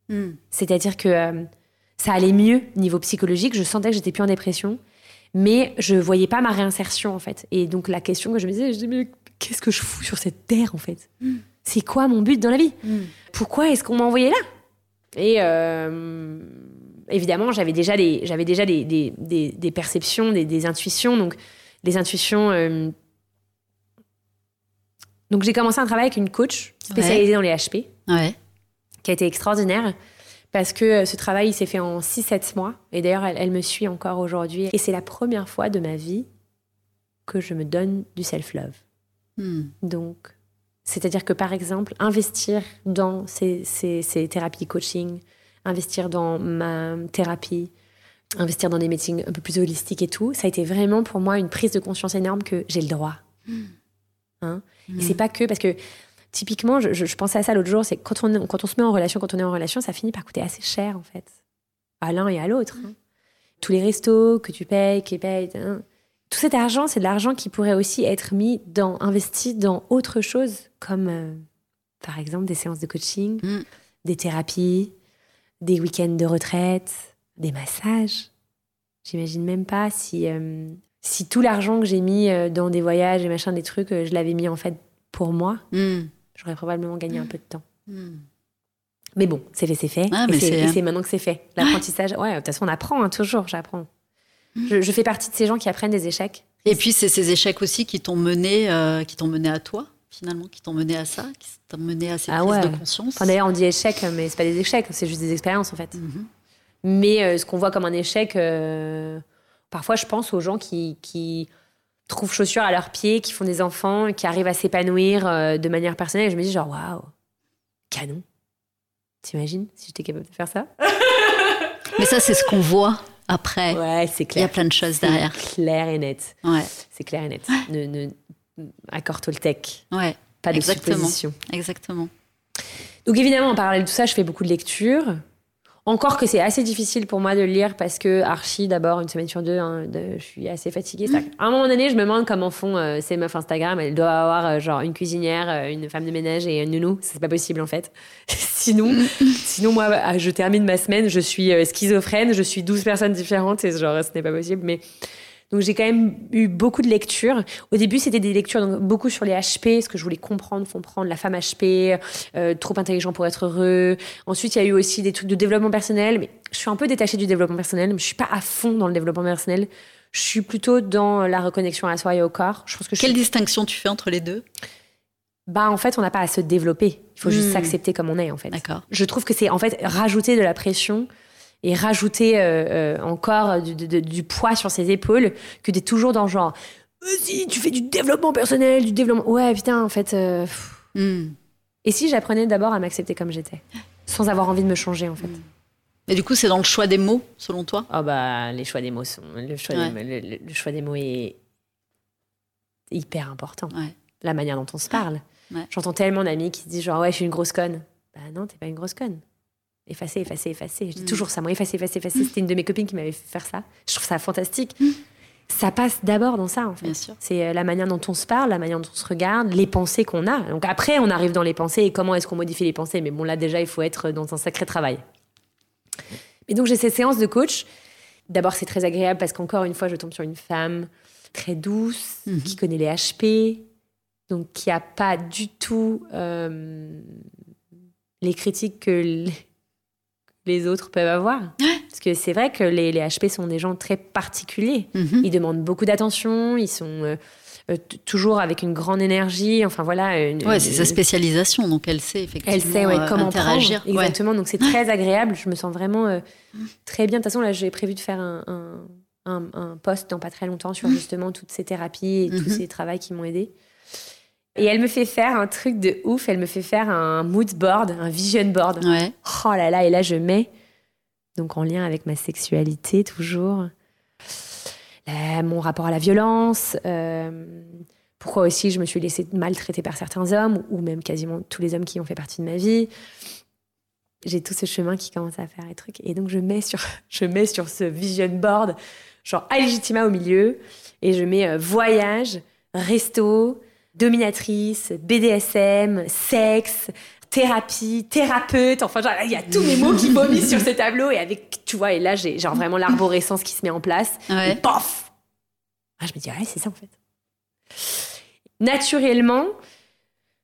S4: Hmm.
S5: C'est-à-dire que euh, ça allait mieux niveau psychologique. Je sentais que j'étais plus en dépression, mais je voyais pas ma réinsertion en fait. Et donc la question que je me disais, je disais mais qu'est-ce que je fous sur cette terre en fait? C'est quoi mon but dans la vie?
S4: Hmm.
S5: Pourquoi est-ce qu'on m'a envoyé là? Et euh, évidemment, j'avais déjà des, j'avais déjà des- des perceptions, des, des intuitions. Donc les intuitions. euh, Donc j'ai commencé un travail avec une coach spécialisée dans les HP
S4: Ouais.
S5: qui a été extraordinaire parce que euh, ce travail il s'est fait en 6-7 mois et d'ailleurs elle, elle me suit encore aujourd'hui et c'est la première fois de ma vie que je me donne du self-love.
S4: Hmm.
S5: Donc, c'est-à-dire que par exemple, investir dans ces, ces- ces thérapies coaching, investir dans ma thérapie, investir dans des meetings un peu plus holistiques et tout, ça a été vraiment pour moi une prise de conscience énorme que j'ai le droit. Hein Et c'est pas que parce que typiquement, je, je- je pensais à ça l'autre jour, c'est que quand on, quand on se met en relation, quand on est en relation, ça finit par coûter assez cher en fait, à l'un et à l'autre. hein. Tous les restos que tu payes, qui payent, hein. tout cet argent, c'est de l'argent qui pourrait aussi être mis dans, investi dans autre chose, comme euh, par exemple des séances de coaching, des thérapies, des week-ends de retraite, des massages. J'imagine même pas si, euh, si tout l'argent que j'ai mis euh, dans des voyages et machin, des trucs, euh, je l'avais mis en fait pour moi,
S4: Hmm.
S5: j'aurais probablement gagné un peu de temps.
S4: Hmm.
S5: Mais bon, c'est fait, c'est fait.
S4: Ah,
S5: et
S4: mais
S5: c'est maintenant que c'est fait. L'apprentissage, ouais, de toute façon, on apprend hein, toujours, j'apprends. Je, je fais partie de ces gens qui apprennent des échecs.
S4: Et puis c'est ces échecs aussi qui t'ont mené, euh, qui t'ont mené à toi finalement, qui t'ont mené à ça, qui t'ont mené à ces
S5: Ah
S4: prises
S5: ouais.
S4: de conscience.
S5: Enfin, d'ailleurs, on dit échec, mais c'est pas des échecs, c'est juste des expériences en fait.
S4: Mhm.
S5: Mais euh, ce qu'on voit comme un échec, euh, parfois je pense aux gens qui, qui trouvent chaussures à leurs pieds, qui font des enfants, qui arrivent à s'épanouir euh, de manière personnelle. Et je me dis genre, waouh, canon. T'imagines si j'étais capable de faire ça?
S4: Mais ça c'est ce qu'on voit après.
S5: Ouais, c'est
S4: Il y
S5: clair.
S4: a plein de choses
S5: C'est
S4: derrière.
S5: clair et net.
S4: Ouais,
S5: C'est clair et net. Ne, ne, accord Toltec.
S4: ouais,
S5: Pas de
S4: Exactement.
S5: supposition.
S4: exactement.
S5: Donc évidemment, en parallèle de tout ça, je fais beaucoup de lectures. Encore que c'est assez difficile pour moi de lire parce que Archie, d'abord, une semaine sur deux, hein, de- je suis assez fatiguée. Qu'à un moment donné, je me demande comment font euh, ces meufs Instagram. Elles doivent avoir euh, genre une cuisinière, euh, une femme de ménage et un nounou. C'est pas possible en fait. sinon, sinon moi, ah, je termine ma semaine, je suis schizophrène, je suis 12 personnes différentes et genre, ce n'est pas possible. Mais Donc j'ai quand même eu beaucoup de lectures. Au début, c'était des lectures donc, beaucoup sur les HP, ce que je voulais comprendre, comprendre la femme HP, euh, trop intelligent pour être heureux. Ensuite, il y a eu aussi des trucs de développement personnel. Mais je suis un peu détachée du développement personnel, mais je suis pas à fond dans le développement personnel. Je suis plutôt dans la reconnexion à soi et au corps. Je pense que je
S4: Quelle
S5: suis-
S4: distinction tu fais entre les deux?
S5: Bah en fait, on n'a pas à se développer. Il faut juste
S4: Hmm.
S5: s'accepter comme on est en fait.
S4: D'accord.
S5: Je trouve que c'est en fait rajouter de la pression et rajouter euh, euh, encore du, de- du poids sur ses épaules que d'être toujours dans genre vas-y tu fais du développement personnel du développement ouais putain en fait euh.
S4: Hmm.
S5: et si j'apprenais d'abord à m'accepter comme j'étais sans avoir envie de me changer en fait
S4: Et du coup, c'est dans le choix des mots, selon toi?
S5: Ah bah les choix des mots sont le choix,
S4: Ouais.
S5: des, le, le- le choix des mots est hyper important
S4: Ouais.
S5: la manière dont on se parle
S4: Ouais.
S5: j'entends tellement d'amis qui se disent genre ouais je suis une grosse conne bah non t'es pas une grosse conne effacer effacer effacer je dis
S4: Mm.
S5: toujours ça moi effacer effacer effacer c'était une de mes copines qui m'avait fait faire ça je trouve ça fantastique ça passe d'abord dans ça en fait c'est euh, la manière dont on se parle, la manière dont on se regarde, les pensées qu'on a. Donc après, on arrive dans les pensées et comment est-ce qu'on modifie les pensées. Mais bon, là déjà, il faut être dans un sacré travail. Et donc j'ai ces séances de coach. D'abord, c'est très agréable parce qu'encore une fois, je tombe sur une femme très douce,
S4: Mhm.
S5: qui connaît les HP, donc qui a pas du tout euh, les critiques que les autres peuvent avoir. Parce que c'est vrai que les, les HP sont des gens très particuliers.
S4: Mhm.
S5: Ils demandent beaucoup d'attention, ils sont euh, euh, toujours avec une grande énergie. Enfin voilà. une-
S4: Ouais, c'est sa spécialisation, donc elle sait effectivement
S5: Elle sait ouais,
S4: euh,
S5: comment
S4: interagir.
S5: prendre. Exactement. Donc c'est très agréable. Je me sens vraiment euh, très bien. De toute façon, là, j'ai prévu de faire un, un, un- un post dans pas très longtemps sur justement toutes ces thérapies et tous
S4: Mhm.
S5: ces travaux qui m'ont aidé. Et elle me fait faire un truc de ouf. Elle me fait faire un mood board, un vision board.
S4: Ouais.
S5: Oh là là, et là je mets, donc en lien avec ma sexualité toujours, mon rapport à la violence, euh, pourquoi aussi je me suis laissée maltraiter par certains hommes, ou même quasiment tous les hommes qui ont fait partie de ma vie. J'ai tout ce chemin qui commence à faire les trucs. Et donc je mets sur, je mets sur ce vision board, genre Allegitima au milieu, et je mets euh, voyage, resto, dominatrice, BDSM, sexe, thérapie, thérapeute, enfin genre, il y a tous mes mots qui vomissent sur ce tableau et avec, tu vois, et là j'ai genre vraiment l'arborescence qui se met en place.
S4: Ouais.
S5: Et paf Ah, Je me dis, ouais, c'est ça en fait. Naturellement,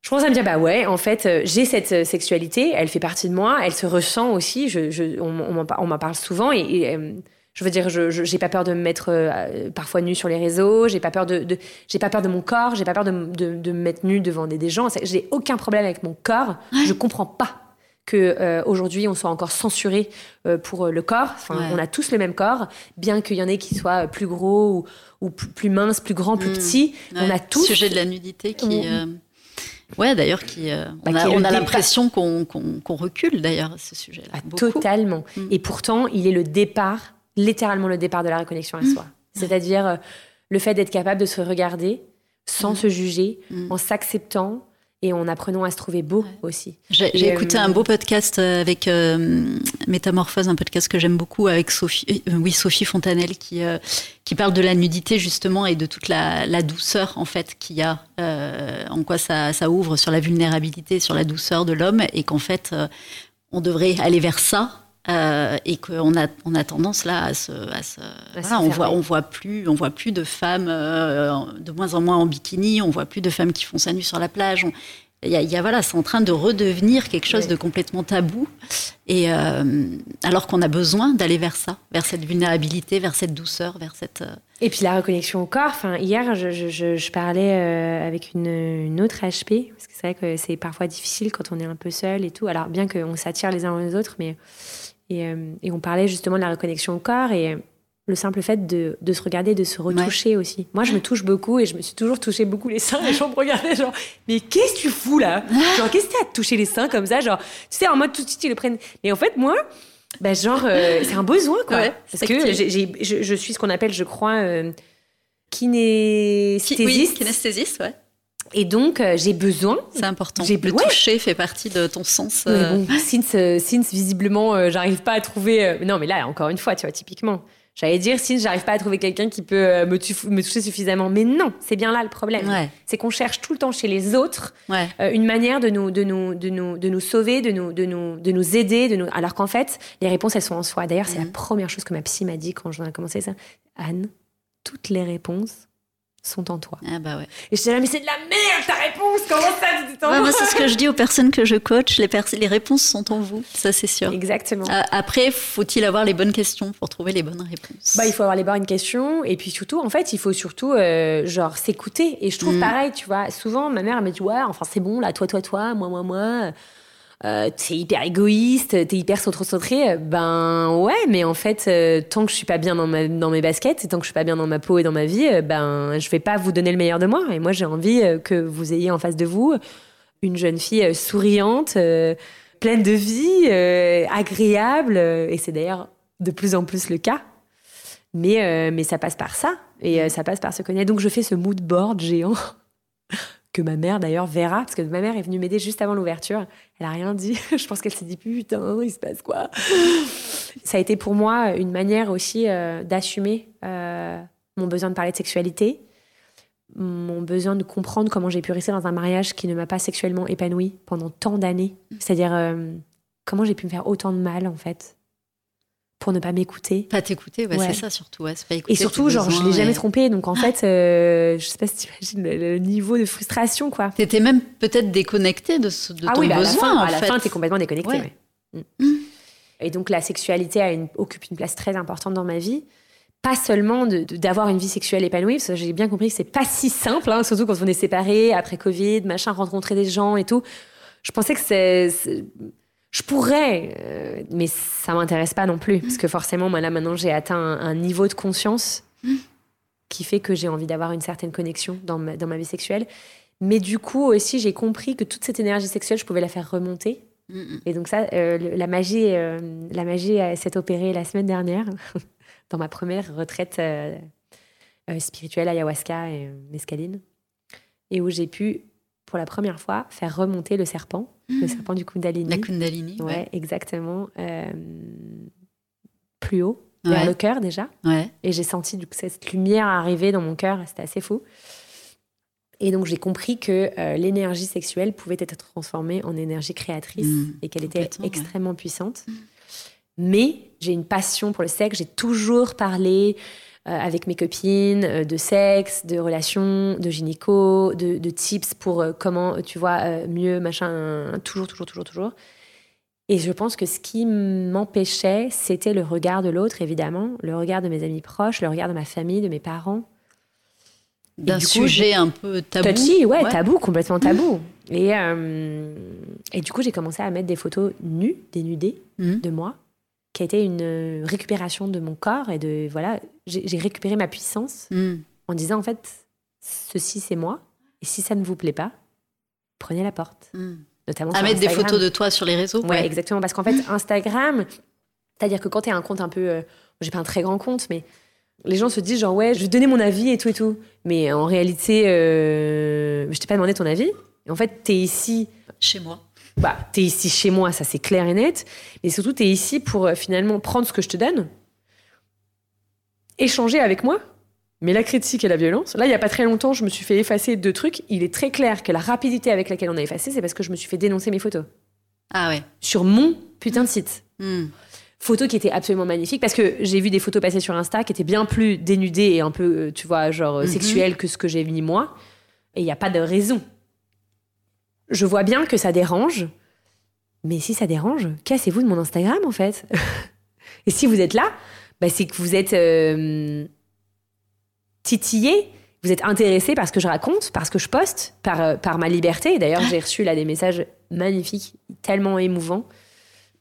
S5: je commence à me dire, bah ouais, en fait, euh, j'ai cette euh, sexualité, elle fait partie de moi, elle se ressent aussi, je, je- on, on m'en par- on m'en parle souvent et, et, euh, je veux dire, je j'ai pas peur de me mettre euh, parfois nue sur les réseaux, j'ai pas peur de, de- j'ai pas peur de mon corps, j'ai pas peur de, de, de me mettre nue devant des, des gens. J'ai aucun problème avec mon corps. Je comprends pas que euh, aujourd'hui on soit encore censuré euh, pour euh, le corps. Enfin,
S4: Ouais.
S5: on a tous le même corps, bien qu'il y en ait qui soient plus gros ou, ou plus, plus minces, plus grands, plus
S4: Mm.
S5: petits. On
S4: Ouais.
S5: a tous
S4: Sujet de la nudité qui.
S5: Mm.
S4: euh, Ouais, d'ailleurs, qui. euh,
S5: Bah,
S4: on a,
S5: le
S4: on l'impression qu'on qu'on- qu'on recule, d'ailleurs, à ce sujet-là.
S5: Ah, totalement.
S4: Mm.
S5: Et pourtant, il est le départ, littéralement le départ de la reconnexion à
S4: Mm.
S5: soi. C'est-à-dire euh, le fait d'être capable de se regarder sans
S4: Mm.
S5: se juger,
S4: Mm.
S5: en s'acceptant et en apprenant à se trouver beau aussi.
S4: J'ai
S5: euh,
S4: écouté un beau podcast euh, avec euh, Métamorphose, un podcast que j'aime beaucoup avec Sophie, euh, oui Sophie Fontanelle qui euh, qui parle de la nudité justement et de toute la, la douceur en fait qu'il y a, euh, en quoi ça, ça ouvre sur la vulnérabilité, sur la douceur de l'homme et qu'en fait euh, on devrait aller vers ça. Euh, et qu'on a on a tendance là à se, à se- voilà,
S5: se
S4: on voit on voit plus on voit plus de femmes euh, de moins en moins en bikini on voit plus de femmes qui font sa nue sur la plage il y a, il y a- voilà, c'est en train de redevenir quelque chose de complètement tabou. Et euh, alors qu'on a besoin d'aller vers ça, vers cette vulnérabilité, vers cette douceur, vers cette.
S5: Et puis la reconnexion au corps. Enfin, hier, je, je- je- je parlais avec une, une autre HP, parce que c'est vrai que c'est parfois difficile quand on est un peu seul et tout. Alors, bien qu'on s'attire les uns les autres, mais. Et, euh, et on parlait justement de la reconnexion au corps et euh, le simple fait de, de se regarder, de se retoucher aussi. Moi, je me touche beaucoup et je me suis toujours touché beaucoup les seins. Les gens me regardaient genre, mais qu'est-ce que tu fous là? Genre, qu'est-ce que t'as à te toucher les seins comme ça? Genre, tu sais, en mode tout de suite, ils le prennent. Mais en fait, moi, bah, genre, euh, c'est un besoin, quoi.
S4: Ouais,
S5: Parce que je, je suis ce qu'on appelle, je crois, euh,
S4: kinesthésiste, ouais.
S5: Et donc, euh, j'ai besoin.
S4: C'est important.
S5: J'ai-
S4: Le
S5: ouais.
S4: toucher fait partie de ton sens.
S5: Mais
S4: euh,
S5: bon, since, euh, since, visiblement, euh, j'arrive pas à trouver. non, mais là, encore une fois, tu vois, typiquement. J'allais dire, since, j'arrive pas à trouver quelqu'un qui peut me, tu- me toucher suffisamment. Mais non, c'est bien là le problème.
S4: Ouais,
S5: C'est qu'on cherche tout le temps chez les autres
S4: ouais.
S5: une manière de nous, de, nous, de, nous, de nous sauver, de nous, de nous, de nous aider, de nous... alors qu'en fait, les réponses, elles sont en soi. D'ailleurs, c'est
S4: Mhm.
S5: la première chose que ma psy m'a dit quand j'en ai commencé ça. Anne, toutes les réponses sont en toi.
S4: Ah bah ouais.
S5: Et je disais, mais c'est de la merde ta réponse, comment ça en
S4: Ouais,
S5: moi
S4: c'est ce que je dis aux personnes que je coach. Les, les réponses sont en vous, ça c'est sûr.
S5: Exactement.
S4: Euh, après, faut-il avoir les bonnes questions pour trouver les bonnes réponses?
S5: Bah, il faut avoir les bonnes questions et puis surtout, en fait, il faut surtout euh, genre s'écouter. Et je trouve
S4: Mm.
S5: pareil, tu vois, souvent ma mère elle me dit ouais, enfin c'est bon là, toi, toi, toi, moi, moi, moi. Euh, t'es hyper égoïste, t'es hyper centré. Ben ouais, mais en fait, euh, tant que je suis pas bien dans, mes baskets et tant que je suis pas bien dans ma peau et dans ma vie, euh, ben je vais pas vous donner le meilleur de moi. Et moi, j'ai envie euh, que vous ayez en face de vous une jeune fille euh, souriante, euh, pleine de vie, euh, agréable. euh, et c'est d'ailleurs de plus en plus le cas. Mais, euh, mais ça passe par ça. Et euh, ça passe par se connaître. Donc je fais ce mood board géant que ma mère d'ailleurs verra. Parce que ma mère est venue m'aider juste avant l'ouverture. Elle a rien dit. je pense qu'elle s'est dit putain, il se passe quoi? Ça a été pour moi une manière aussi euh, d'assumer euh, mon besoin de parler de sexualité. Mon besoin de comprendre comment j'ai pu rester dans un mariage qui ne m'a pas sexuellement épanouie pendant tant d'années. C'est-à-dire euh, comment j'ai pu me faire autant de mal en fait pour ne pas m'écouter.
S4: Pas t'écouter, ouais,
S5: Ouais.
S4: c'est ça surtout. ouais, c'est pas écouter
S5: Et surtout, genre, je l'ai jamais trompé. Donc, en fait, euh, je sais pas si tu imagines le, le niveau de frustration, quoi.
S4: T'étais même peut-être déconnecté de, ce, de
S5: ah
S4: ton
S5: oui, bah, à la
S4: besoin.
S5: fin,
S4: en
S5: à la
S4: fait.
S5: fin, t'es complètement déconnecté.
S4: Ouais.
S5: Mm. Et donc, la sexualité a une- occupe une place très importante dans ma vie. Pas seulement d'avoir une vie sexuelle épanouie, parce que j'ai bien compris que c'est pas si simple, hein, surtout quand on est séparés, après Covid, machin, rencontrer des gens et tout. Je pensais que c'est. Je pourrais, euh, mais ça m'intéresse pas non plus, parce que forcément, moi là maintenant, j'ai atteint un, un niveau de conscience qui fait que j'ai envie d'avoir une certaine connexion dans ma, dans ma vie sexuelle. Mais du coup aussi, j'ai compris que toute cette énergie sexuelle, je pouvais la faire remonter. Et donc ça, euh, le- la magie, euh, la magie s'est opérée la semaine dernière dans ma première retraite spirituelle ayahuasca et mescaline, et où j'ai pu, pour la première fois, faire remonter le serpent, le serpent du Kundalini.
S4: La Kundalini.
S5: Ouais,
S4: Ouais.
S5: exactement. euh, plus haut, vers
S4: Ouais.
S5: le cœur déjà.
S4: ouais.
S5: Et j'ai senti du coup, cette lumière arriver dans mon cœur, c'était assez fou. Et donc j'ai compris que euh, l'énergie sexuelle pouvait être transformée en énergie créatrice
S4: Mm,
S5: et qu'elle était extrêmement puissante. Mais j'ai une passion pour le sexe, j'ai toujours parlé avec mes copines euh, de sexe, de relations, de gynéco, de, de tips pour euh, comment, tu vois, euh, mieux, machin, euh, toujours, toujours, toujours, toujours. Et je pense que ce qui m'empêchait, c'était le regard de l'autre, évidemment, le regard de mes amis proches, le regard de ma famille, de mes parents.
S4: D'un
S5: coup,
S4: sujet un peu tabou.
S5: Touchy, ouais, tabou, complètement tabou. Et, euh, et du coup, j'ai commencé à mettre des photos nues, dénudées
S4: Mhm.
S5: de moi, qui a été une euh, récupération de mon corps et de voilà, j'ai récupéré ma puissance
S4: Mm.
S5: en disant en fait, ceci c'est moi, et si ça ne vous plaît pas, prenez la porte.
S4: Mm.
S5: Notamment
S4: À mettre des photos de toi sur les réseaux.
S5: Ouais, exactement. Parce qu'en fait, Instagram, c'est-à-dire que quand tu as un compte un peu. euh, j'ai pas un très grand compte, mais les gens se disent genre, ouais, je vais donner mon avis et tout et tout. Mais en réalité, euh, je t'ai pas demandé ton avis. Et en fait, tu es ici.
S4: Chez moi.
S5: Bah, tu es ici chez moi, ça c'est clair et net. Mais surtout, tu es ici pour euh, finalement prendre ce que je te donne, échanger avec moi. Mais la critique et la violence, là, il y a pas très longtemps, je me suis fait effacer deux trucs. Il est très clair que la rapidité avec laquelle on a effacé, c'est parce que je me suis fait dénoncer mes photos.
S4: Ah ouais.
S5: Sur mon putain de site.
S4: Mm.
S5: photos qui étaient absolument magnifiques parce que j'ai vu des photos passer sur Insta qui étaient bien plus dénudées et un peu, euh, tu vois, genre
S4: Mhm.
S5: sexuelles que ce que j'ai mis moi. Et il n'y a pas de raison. Je vois bien que ça dérange, mais si ça dérange, cassez-vous de mon Instagram en fait. et si vous êtes là, bah, c'est que vous êtes euh, titillé, vous êtes intéressé par ce que je raconte, par ce que je poste, par, euh, ma liberté. D'ailleurs, j'ai reçu là des messages magnifiques, tellement émouvants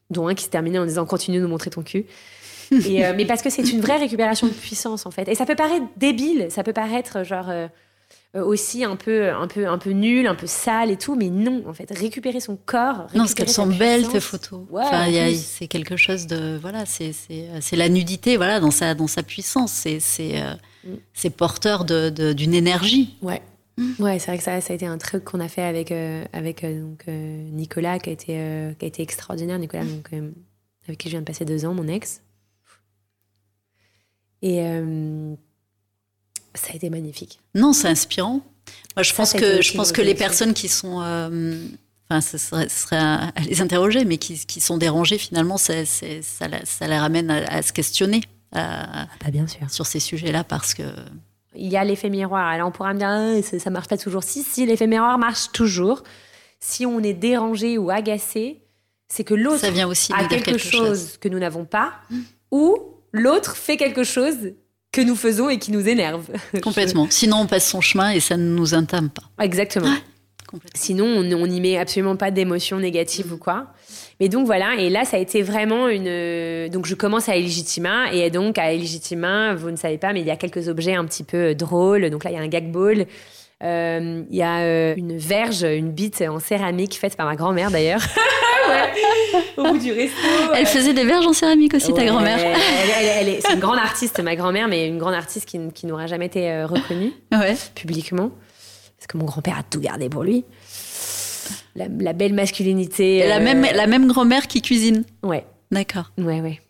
S5: dont un qui se terminait en disant continue de nous montrer ton cul. Euh, mais parce que c'est une vraie récupération de puissance en fait. Et ça peut paraître débile, ça peut paraître genre aussi un peu, un peu, un peu nul, un peu sale et tout, mais non en fait. Récupérer son corps.
S4: Non, parce qu'elles sont belles tes photos.
S5: Ouais,
S4: enfin, c'est quelque chose de voilà, c'est c'est la nudité voilà dans sa dans sa puissance. C'est c'est euh,
S5: Mm.
S4: porteur de d'une énergie.
S5: Ouais. Ouais, c'est vrai que ça, ça a été un truc qu'on a fait avec, euh, avec euh, donc, euh, Nicolas, qui a, été, euh, qui a été extraordinaire. Nicolas, donc, euh, avec qui je viens de passer deux ans, mon ex. Et euh, ça a été magnifique.
S4: Non, c'est inspirant. Moi, je
S5: Ça,
S4: pense que je pense que les personnes qui sont euh, Enfin, ce serait, ce serait à, les interroger, mais qui, qui sont dérangées, finalement, ça, ça, la- ça les ramène à, à se questionner, à-
S5: Bah, bien sûr.
S4: sur ces sujets-là parce que
S5: Il y a l'effet miroir. Alors on pourra me dire, Ah, ça, ça marche pas toujours. Si, si, l'effet miroir marche toujours. Si on est dérangé ou agacé, c'est que l'autre a quelque, chose, que nous n'avons pas, ou l'autre fait quelque chose que nous faisons et qui nous énerve.
S4: Complètement. Sinon, on passe son chemin et ça ne nous entame pas.
S5: Exactement.
S4: Complètement.
S5: Sinon, on n'y met absolument pas d'émotions négatives ou quoi. Mais donc voilà, et là, ça a été vraiment une. Donc je commence à Illegitima, et donc à Illegitima, vous ne savez pas, mais il y a quelques objets un petit peu drôles. Donc là, il y a un gag ball. Euh, Il y a euh, une verge, une bite en céramique faite par ma grand-mère d'ailleurs. Ouais, Au bout du resto.
S4: Elle faisait des verges en céramique aussi, ta grand-mère.
S5: elle- elle- elle- elle est- c'est une grande artiste, ma grand-mère, mais une grande artiste qui, qui n'aura jamais été euh, reconnue
S4: Ouais.
S5: publiquement. Parce que mon grand-père a tout gardé pour lui. La, la belle masculinité.
S4: Et la
S5: euh,
S4: même, la même grand-mère qui cuisine.
S5: Ouais,
S4: D'accord.
S5: ouais, ouais.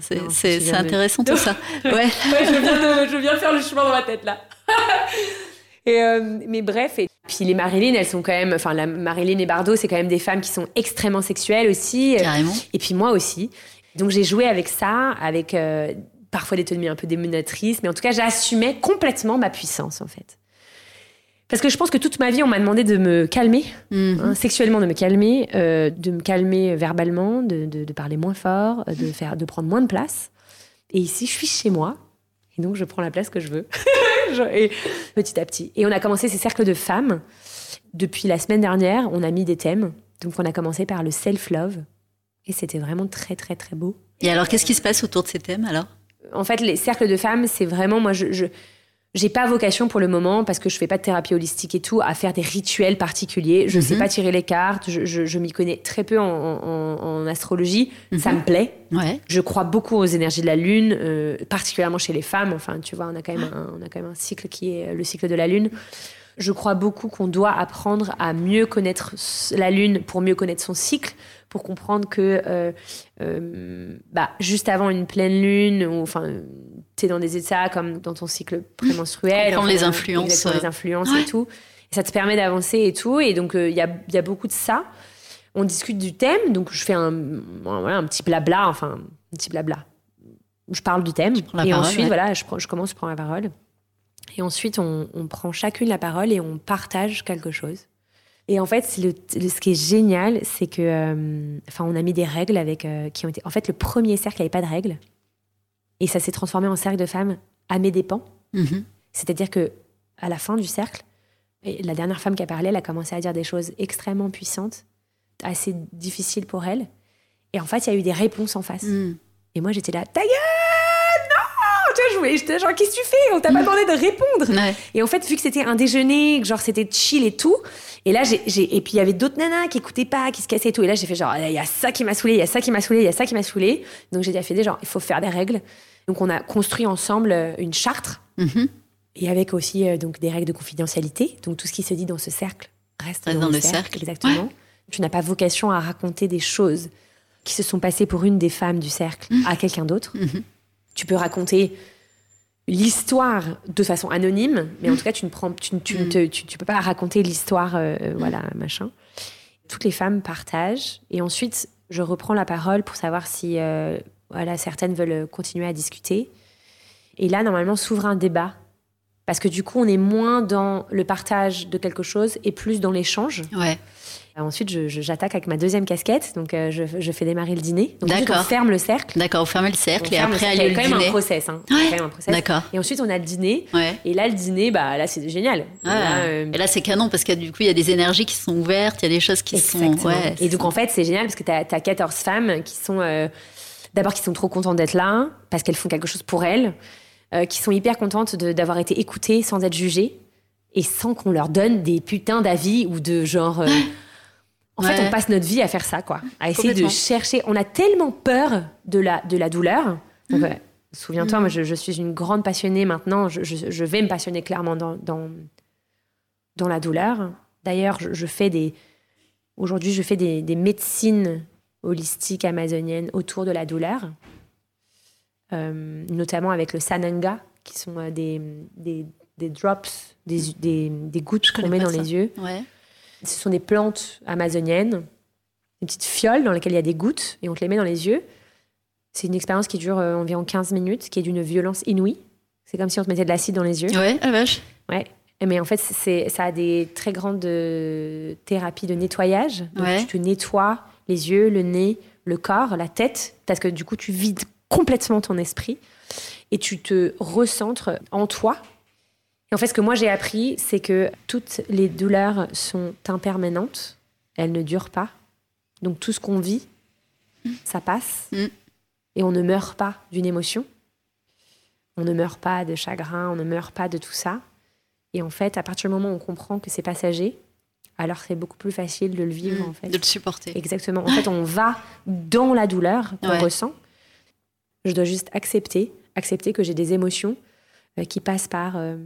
S4: C'est,
S5: de-
S4: intéressant tout ça. Ouais.
S5: Ouais, je, viens de, je viens de faire le chemin dans ma tête là. et, euh, mais bref, et puis les Marilyn, elles sont quand même, enfin la Marilyn et Bardot, c'est quand même des femmes qui sont extrêmement sexuelles aussi.
S4: Carrément.
S5: Et puis moi aussi. Donc j'ai joué avec ça, avec euh, parfois des tenues un peu démonatrices, mais en tout cas j'assumais complètement ma puissance en fait. Parce que je pense que toute ma vie on m'a demandé de me calmer,
S4: Mhm.
S5: hein, sexuellement de me calmer, euh, de me calmer verbalement, de, de- de parler moins fort, de faire, de prendre moins de place. Et ici je suis chez moi et donc je prends la place que je veux, et petit à petit. Et on a commencé ces cercles de femmes depuis la semaine dernière. On a mis des thèmes. Donc on a commencé par le self love et c'était vraiment très très très beau.
S4: Et alors, qu'est-ce qui se passe autour de ces thèmes alors?
S5: En fait, les cercles de femmes, c'est vraiment moi je, je j'ai pas vocation pour le moment parce que je fais pas de thérapie holistique et tout à faire des rituels particuliers. Je sais
S4: Mhm.
S5: pas tirer les cartes. Je, je, je m'y connais très peu en, en- en astrologie. Ça
S4: Mhm.
S5: me plaît.
S4: Ouais.
S5: Je crois beaucoup aux énergies de la lune, euh, particulièrement chez les femmes. Enfin, tu vois, on a quand même un, on a quand même un cycle qui est le cycle de la lune. Je crois beaucoup qu'on doit apprendre à mieux connaître la lune pour mieux connaître son cycle, pour comprendre que euh, euh, bah, juste avant une pleine lune, ou enfin, tu es dans des états comme dans ton cycle prémenstruel.
S4: Comprendre
S5: enfin,
S4: les influences,
S5: exactement, les
S4: euh,
S5: influences
S4: ouais.
S5: et tout. Et ça te permet d'avancer et tout. Et donc, euh, il y, a, y a beaucoup de ça. On discute du thème, donc je fais un, voilà, un petit blabla, enfin, un petit blabla. Je parle du thème. et
S4: parole,
S5: ensuite,
S4: ouais.
S5: voilà, je, prends- je commence, je prends la parole. Et ensuite, on, on prend chacune la parole et on partage quelque chose. Et en fait, le, le- ce qui est génial, c'est que, euh, enfin, on a mis des règles avec, euh, qui ont été. En fait, le premier cercle n'avait pas de règles, et ça s'est transformé en cercle de femmes à mes dépens.
S4: Mhm.
S5: C'est-à-dire que à la fin du cercle, la dernière femme qui a parlé, elle a commencé à dire des choses extrêmement puissantes, assez difficiles pour elle. Et en fait, il y a eu des réponses en face.
S4: Mhm.
S5: Et moi, j'étais là, ta gueule, Tu vois, j'étais genre, qu'est-ce que tu fais? On t'a pas demandé de répondre.
S4: Ouais.
S5: Et en fait, vu que c'était un déjeuner, que genre c'était chill et tout, et là, j'ai, et puis il y avait d'autres nanas qui écoutaient pas, qui se cassaient et tout. Et là, j'ai fait genre, il y a ça qui m'a saoulé, il y a ça qui m'a saoulé, il y a ça qui m'a saoulé. Donc j'ai dit à Fédé, genre, il faut faire des règles. Donc on a construit ensemble euh, une charte,
S4: Mhm.
S5: et avec aussi euh, donc des règles de confidentialité. Donc tout ce qui se dit dans ce cercle reste, dans,
S4: dans
S5: le
S4: le
S5: cercle.
S4: cercle.
S5: Exactement. Tu n'as pas vocation à raconter des choses qui se sont passées pour une des femmes du cercle à quelqu'un d'autre.
S4: Mhm.
S5: Tu peux raconter l'histoire de façon anonyme, mais en tout cas, tu ne prends, tu, ne- tu ne te- tu- tu peux pas raconter l'histoire, euh, euh, voilà, machin. Toutes les femmes partagent, et ensuite, je reprends la parole pour savoir si, euh, voilà, certaines veulent continuer à discuter. Et là, normalement, s'ouvre un débat. Parce que du coup, on est moins dans le partage de quelque chose et plus dans l'échange.
S4: Ouais.
S5: Euh, Ensuite, j'attaque avec ma deuxième casquette. Donc, euh, je, je fais démarrer le dîner. Ensuite, on
S4: D'accord.
S5: ferme le cercle.
S4: D'accord, le
S5: On
S4: cercle et
S5: ferme le
S4: après
S5: cercle.
S4: a
S5: Il
S4: lieu
S5: y a
S4: le
S5: quand même un
S4: dîner.
S5: process. hein.
S4: Ouais.
S5: quand même un process.
S4: D'accord.
S5: Et ensuite, on a le dîner.
S4: Ouais.
S5: Et là, le dîner, bah, là, c'est génial. Et
S4: Ah.
S5: là, euh,
S4: Et là, c'est canon parce que du coup, il y a des énergies qui sont ouvertes, il y a des choses qui
S5: Exactement.
S4: sont. Ouais,
S5: et donc, en fait, c'est génial parce que tu as, 14 femmes qui sont. euh, D'abord, qui sont trop contentes d'être là, parce qu'elles font quelque chose pour elles, euh, qui sont hyper contentes d'avoir été écoutées sans être jugées, et sans qu'on leur donne des putains d'avis ou de genre. euh, En fait, on passe notre vie à faire ça, quoi. À essayer de chercher. On a tellement peur de la, de la douleur. Donc, ouais, Souviens-toi, moi, je, je suis une grande passionnée maintenant. Je, je- je vais me passionner clairement dans, dans, dans la douleur. D'ailleurs, je, fais des. Aujourd'hui, je fais des, des médecines holistiques amazoniennes autour de la douleur, Euh, notamment avec le sananga, qui sont euh, des, des, des drops, des, des, des gouttes qu'on met dans
S4: ça.
S5: les yeux.
S4: Ouais.
S5: Ce sont des plantes amazoniennes, des petites fioles dans lesquelles il y a des gouttes et on te les met dans les yeux. C'est une expérience qui dure euh, environ 15 minutes, qui est d'une violence inouïe. C'est comme si on te mettait de l'acide dans les yeux.
S4: Ouais, ah vache.
S5: Ouais. Mais en fait, c'est, ça a des très grandes euh, thérapies de nettoyage. Donc,
S4: Ouais.
S5: tu te nettoies les yeux, le nez, le corps, la tête, parce que du coup, tu vides complètement ton esprit et tu te recentres en toi. En fait, ce que moi j'ai appris, c'est que toutes les douleurs sont impermanentes, elles ne durent pas. Donc tout ce qu'on vit, ça passe.
S4: Mm.
S5: Et on ne meurt pas d'une émotion. On ne meurt pas de chagrin, on ne meurt pas de tout ça. Et en fait, à partir du moment où on comprend que c'est passager, alors c'est beaucoup plus facile de le vivre en fait.
S4: De le supporter.
S5: Exactement. En fait, on va dans la douleur qu'on
S4: Ouais.
S5: ressent. Je dois juste accepter, accepter que j'ai des émotions euh, qui passent par euh,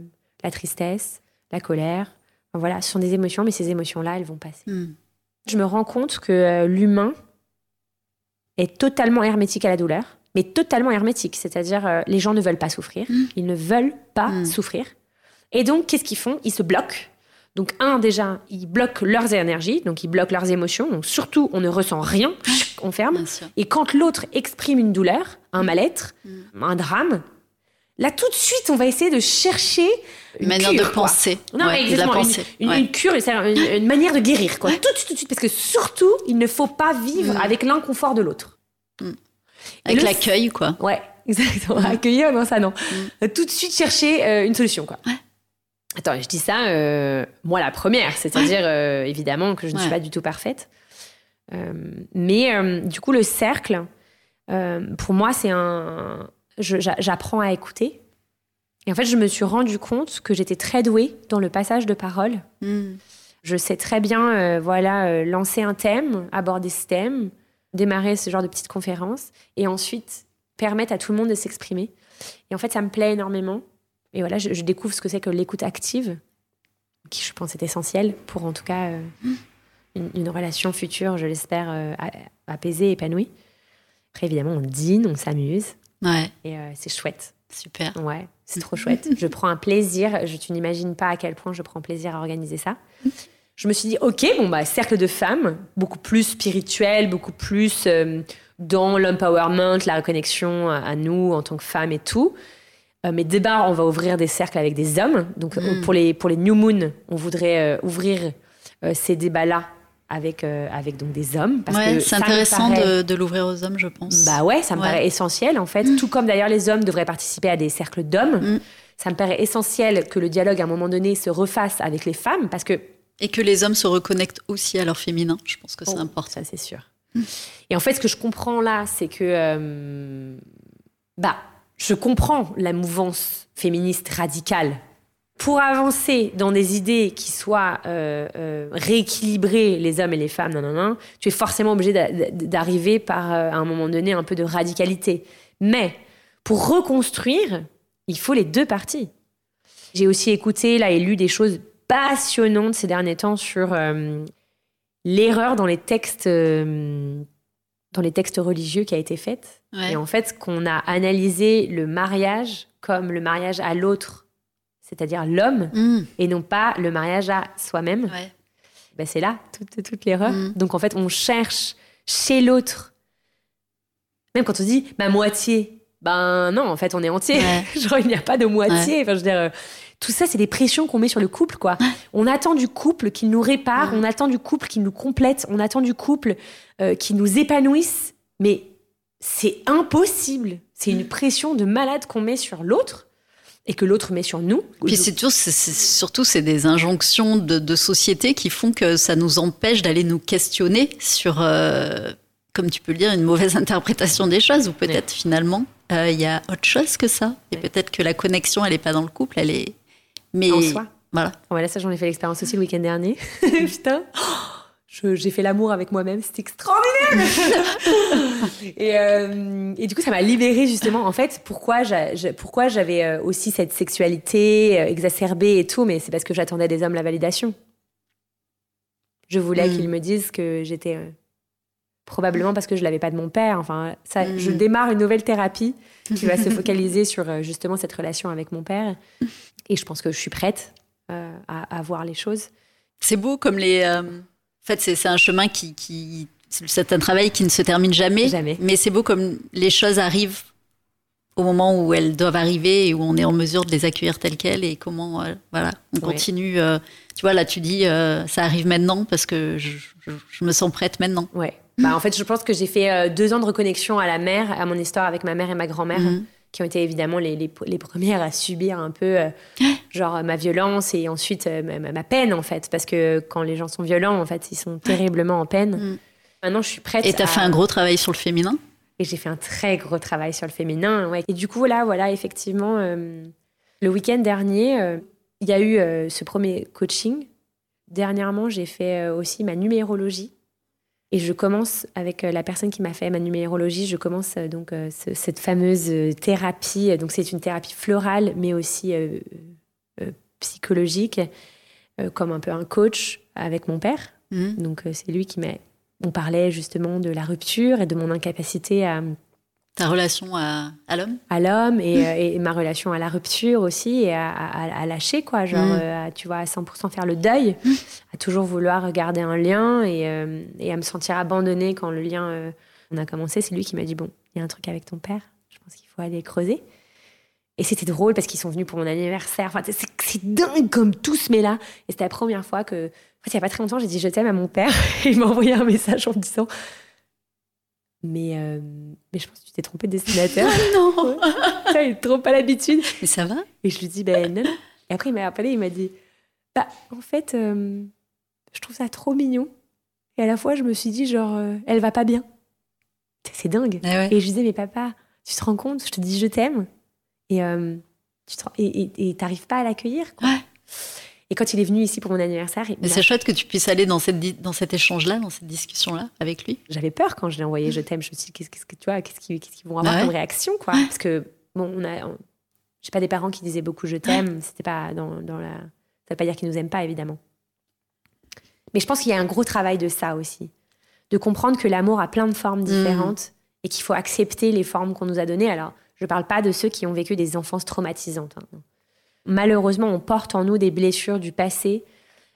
S5: la tristesse, la colère. Enfin, voilà, ce sont des émotions, mais ces émotions-là, elles vont passer.
S4: Hmm.
S5: Je me rends compte que euh, l'humain est totalement hermétique à la douleur, mais totalement hermétique. C'est-à-dire, euh, les gens ne veulent pas souffrir. Ils ne veulent pas
S4: Mm.
S5: souffrir. Et donc, qu'est-ce qu'ils font? Ils se bloquent. Donc, un, déjà, ils bloquent leurs énergies, donc ils bloquent leurs émotions. Donc, surtout, on ne ressent rien, on ferme. Et quand l'autre exprime une douleur, un mal-être, un drame, là, tout de suite, on va essayer de chercher une
S4: manière
S5: cure,
S4: de
S5: quoi.
S4: penser.
S5: Non,
S4: Ouais, de la
S5: exactement.
S4: pensée.
S5: Une, une-
S4: Ouais.
S5: une cure, une, une manière de guérir, quoi. Tout de suite, tout de suite. Parce que surtout, il ne faut pas vivre
S4: Mm.
S5: avec l'inconfort de l'autre.
S4: Avec
S5: le-
S4: l'accueil, quoi.
S5: Ouais, exactement. Accueillir, non, ça, non. Euh, Tout de suite chercher euh, une solution, quoi.
S4: Ouais.
S5: Attends, je dis ça, euh, moi, la première. C'est-à-dire, euh, évidemment, que je ne suis pas du tout parfaite. Mais du coup, le cercle, pour moi, c'est un. J'apprends à écouter. Et en fait, je me suis rendu compte que j'étais très douée dans le passage de parole.
S4: Hmm.
S5: Je sais très bien, euh, voilà, euh, lancer un thème, aborder ce thème, démarrer ce genre de petite conférence, et ensuite permettre à tout le monde de s'exprimer. Et en fait, ça me plaît énormément. Et voilà, je, je découvre ce que c'est que l'écoute active, qui je pense est essentielle pour en tout cas euh, une, une relation future, je l'espère, apaisée, épanouie. Après, évidemment, on dîne, on s'amuse,
S4: Ouais,
S5: et euh, c'est chouette.
S4: super.
S5: Ouais, c'est trop chouette. Je prends un plaisir. Je, tu n'imagines pas à quel point je prends plaisir à organiser ça. Je me suis dit, ok, bon, bah, cercle de femmes, beaucoup plus spirituel, beaucoup plus euh, dans l'empowerment, la reconnexion à, à nous en tant que femmes et tout. Euh, mais débat, on va ouvrir des cercles avec des hommes. Donc,
S4: Mm.
S5: pour, les, pour les New Moon, on voudrait ouvrir ces débats-là avec, euh, avec donc des hommes. Parce
S4: Ouais,
S5: que
S4: c'est intéressant
S5: paraît-
S4: de, de l'ouvrir aux hommes, je pense.
S5: bah ouais, ça me
S4: Ouais.
S5: paraît essentiel en fait. Tout comme d'ailleurs les hommes devraient participer à des cercles d'hommes.
S4: Mm.
S5: Ça me paraît essentiel que le dialogue à un moment donné se refasse avec les femmes parce que
S4: Et que les hommes se reconnectent aussi à leur féminin. Je pense que c'est
S5: Oh,
S4: important.
S5: Ça c'est sûr. Et en fait, ce que je comprends là, c'est que euh, bah je comprends la mouvance féministe radicale. Pour avancer dans des idées qui soient euh, euh, rééquilibrées les hommes et les femmes, non, non, non, tu es forcément obligé d'a- d'arriver par euh, à un moment donné un peu de radicalité. Mais pour reconstruire, il faut les deux parties. J'ai aussi écouté là et lu des choses passionnantes ces derniers temps sur l'erreur dans les textes dans les textes religieux qui a été faite.
S4: Ouais.
S5: Et en fait, qu'on a analysé le mariage comme le mariage à l'autre, c'est-à-dire l'homme,
S4: Hmm,
S5: et non pas le mariage à soi-même.
S4: ouais.
S5: Ben, c'est là toute, toute l'erreur.
S4: Mm.
S5: Donc en fait, on cherche chez l'autre, même quand on dit ma moitié, ben non, en fait, on est entier.
S4: Ouais.
S5: Genre, il n'y a pas de moitié. Enfin, je veux dire, euh, tout ça, c'est des pressions qu'on met sur le couple, quoi. On attend du couple qu'il nous répare,
S4: Mm.
S5: on attend du couple qui nous complète, on attend du couple euh, qui nous épanouisse, mais c'est impossible. C'est une pression de malade qu'on met sur l'autre et que l'autre met sur nous.
S4: Puis c'est surtout, c'est des injonctions de, de société qui font que ça nous empêche d'aller nous questionner sur, euh, comme tu peux le dire, une mauvaise interprétation des choses, ou peut-être finalement, euh, il y a autre chose que ça. Et peut-être que la connexion, elle n'est pas dans le couple, elle est. Mais
S5: En soi.
S4: voilà.
S5: Ah ouais, là, ça, j'en ai fait l'expérience aussi le week-end dernier. Putain. J'ai fait l'amour avec moi-même, c'était extraordinaire! et, euh, et du coup, ça m'a libérée justement. En fait, pourquoi j'a- j'a- pourquoi j'avais euh, aussi cette sexualité euh, exacerbée et tout, mais c'est parce que j'attendais des hommes la validation. Je voulais
S4: Mm.
S5: qu'ils me disent que j'étais. euh, probablement parce que je l'avais pas de mon père. Enfin, ça,
S4: Mm.
S5: je démarre une nouvelle thérapie qui va se focaliser sur justement cette relation avec mon père. Et je pense que je suis prête euh, à, à voir les choses.
S4: C'est beau comme les. En fait, c'est un chemin qui, qui c'est un travail qui ne se termine jamais.
S5: Jamais.
S4: Mais c'est beau comme les choses arrivent au moment où elles doivent arriver et où on est en mesure de les accueillir telles quelles et comment, euh, voilà, on
S5: Ouais.
S4: continue. euh, tu vois, là, tu dis, euh, ça arrive maintenant parce que je, je- je me sens prête maintenant.
S5: Ouais. Bah, en fait, je pense que j'ai fait deux ans de reconnexion à la mer, à mon histoire avec ma mère et ma grand-mère,
S4: Mhm.
S5: Qui ont été évidemment les, les, les premières à subir un peu, euh, genre, ma violence et ensuite euh, ma, peine, en fait. Parce que quand les gens sont violents, en fait, ils sont terriblement en peine.
S4: Mhm.
S5: Maintenant, je suis prête.
S4: Et tu as
S5: à-
S4: fait un gros travail sur le féminin?
S5: Et j'ai fait un très gros travail sur le féminin. Ouais. Et du coup, là, voilà, effectivement, euh, le week-end dernier, il y a eu ce premier coaching. Dernièrement, j'ai fait aussi ma numérologie. Et je commence avec euh, la personne qui m'a fait ma numérologie, je commence euh, donc euh, ce- cette fameuse thérapie. Donc c'est une thérapie florale, mais aussi euh, euh, psychologique, euh, comme un peu un coach avec mon père.
S4: Mhm.
S5: Donc c'est lui qui m'a. On parlait justement de la rupture et de mon incapacité à,
S4: Ta relation à, l'homme?
S5: À l'homme et, euh, et ma relation à la rupture aussi et à, à- à lâcher quoi. Genre
S4: Mm.
S5: euh, à, tu vois à 100% faire le deuil à toujours vouloir garder un lien et, euh, et à me sentir abandonnée quand le lien euh, on a commencé. C'est lui qui m'a dit bon il y a un truc avec ton père. Je pense qu'il faut aller creuser. Et c'était drôle parce qu'ils sont venus pour mon anniversaire. Enfin c'est dingue comme tout se met là. Et c'était la première fois que en fait il y a pas très longtemps j'ai dit je t'aime à mon père. Et il m'a envoyé un message en me disant mais, euh, mais je pense que tu t'es trompé de destinateur.
S4: Non
S5: Putain, il est trop pas l'habitude.
S4: Mais ça va
S5: Et je lui dis, ben non, non. Et après, il m'a appelé, il m'a dit, bah, en fait, euh, je trouve ça trop mignon. Et à la fois, je me suis dit, genre, euh, elle va pas bien. C'est dingue.
S4: Ouais.
S5: Et je lui disais, mais papa, tu te rends compte, je te dis, je t'aime. Et euh, tu te rends- et- et et t'arrives pas à l'accueillir, quoi.
S4: Ouais.
S5: Et quand il est venu ici pour mon anniversaire,
S4: Mais
S5: m'a-
S4: c'est chouette que tu puisses aller dans, cette, dans cet échange-là, dans cette discussion-là avec lui.
S5: j'avais peur quand je l'ai envoyé je t'aime je me suis dit qu'est-ce qu'est-ce que tu vois qu'est-ce qu'ils qu'est-ce qu'ils vont avoir
S4: Bah ouais.
S5: comme réaction quoi parce que bon on a on- j'ai pas des parents qui disaient beaucoup je t'aime c'était pas dans, dans la ça veut pas dire qu'ils nous aiment pas évidemment mais je pense qu'il y a un gros travail de ça aussi de comprendre que l'amour a plein de formes différentes et qu'il faut accepter les formes qu'on nous a données alors je parle pas de ceux qui ont vécu des enfances traumatisantes hein. Malheureusement on porte en nous des blessures du passé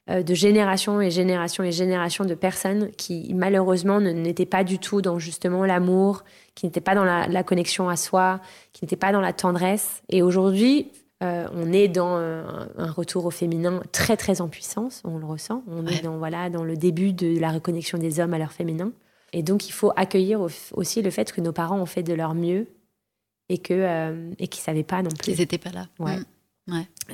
S5: euh, de génération et génération et génération de personnes qui malheureusement ne- n'étaient pas du tout dans justement l'amour, qui n'étaient pas dans la, la connexion à soi, qui n'étaient pas dans la tendresse. Et aujourd'hui, euh, on est dans un, un retour au féminin très très en puissance, on le ressent. On
S4: Ouais.
S5: est dans voilà dans le début de la reconnexion des hommes à leur féminin. Et donc il faut accueillir au- aussi le fait que nos parents ont fait de leur mieux et que euh, et qu'ils savaient pas non plus.
S4: Ils n'étaient pas là.
S5: Ouais.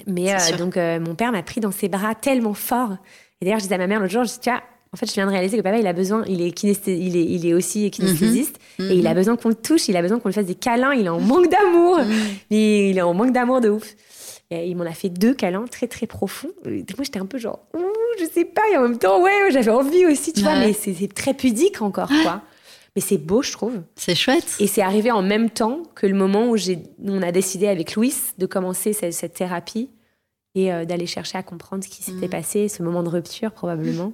S5: Mais euh, donc, euh, mon père m'a pris dans ses bras tellement fort. Et d'ailleurs, je disais à ma mère l'autre jour, je dis, tu vois, en fait, je viens de réaliser que papa, il a besoin, il est, kinesthe- il est, il est aussi kinesthésiste,
S4: Mhm.
S5: et il a besoin qu'on le touche, il a besoin qu'on lui fasse des câlins, il est en manque d'amour.
S4: Mhm.
S5: Mais il est en manque d'amour de ouf. Et il m'en a fait deux câlins très, très profonds. Et moi, j'étais un peu genre, Ouh, je sais pas, et en même temps, ouais, j'avais envie aussi, tu vois, mais c'est très pudique encore, quoi. Mais c'est beau, je trouve.
S4: C'est chouette.
S5: Et c'est arrivé en même temps que le moment où on a décidé avec Louis de commencer cette, cette thérapie et euh, d'aller chercher à comprendre ce qui s'était
S4: Mhm.
S5: passé, ce moment de rupture probablement,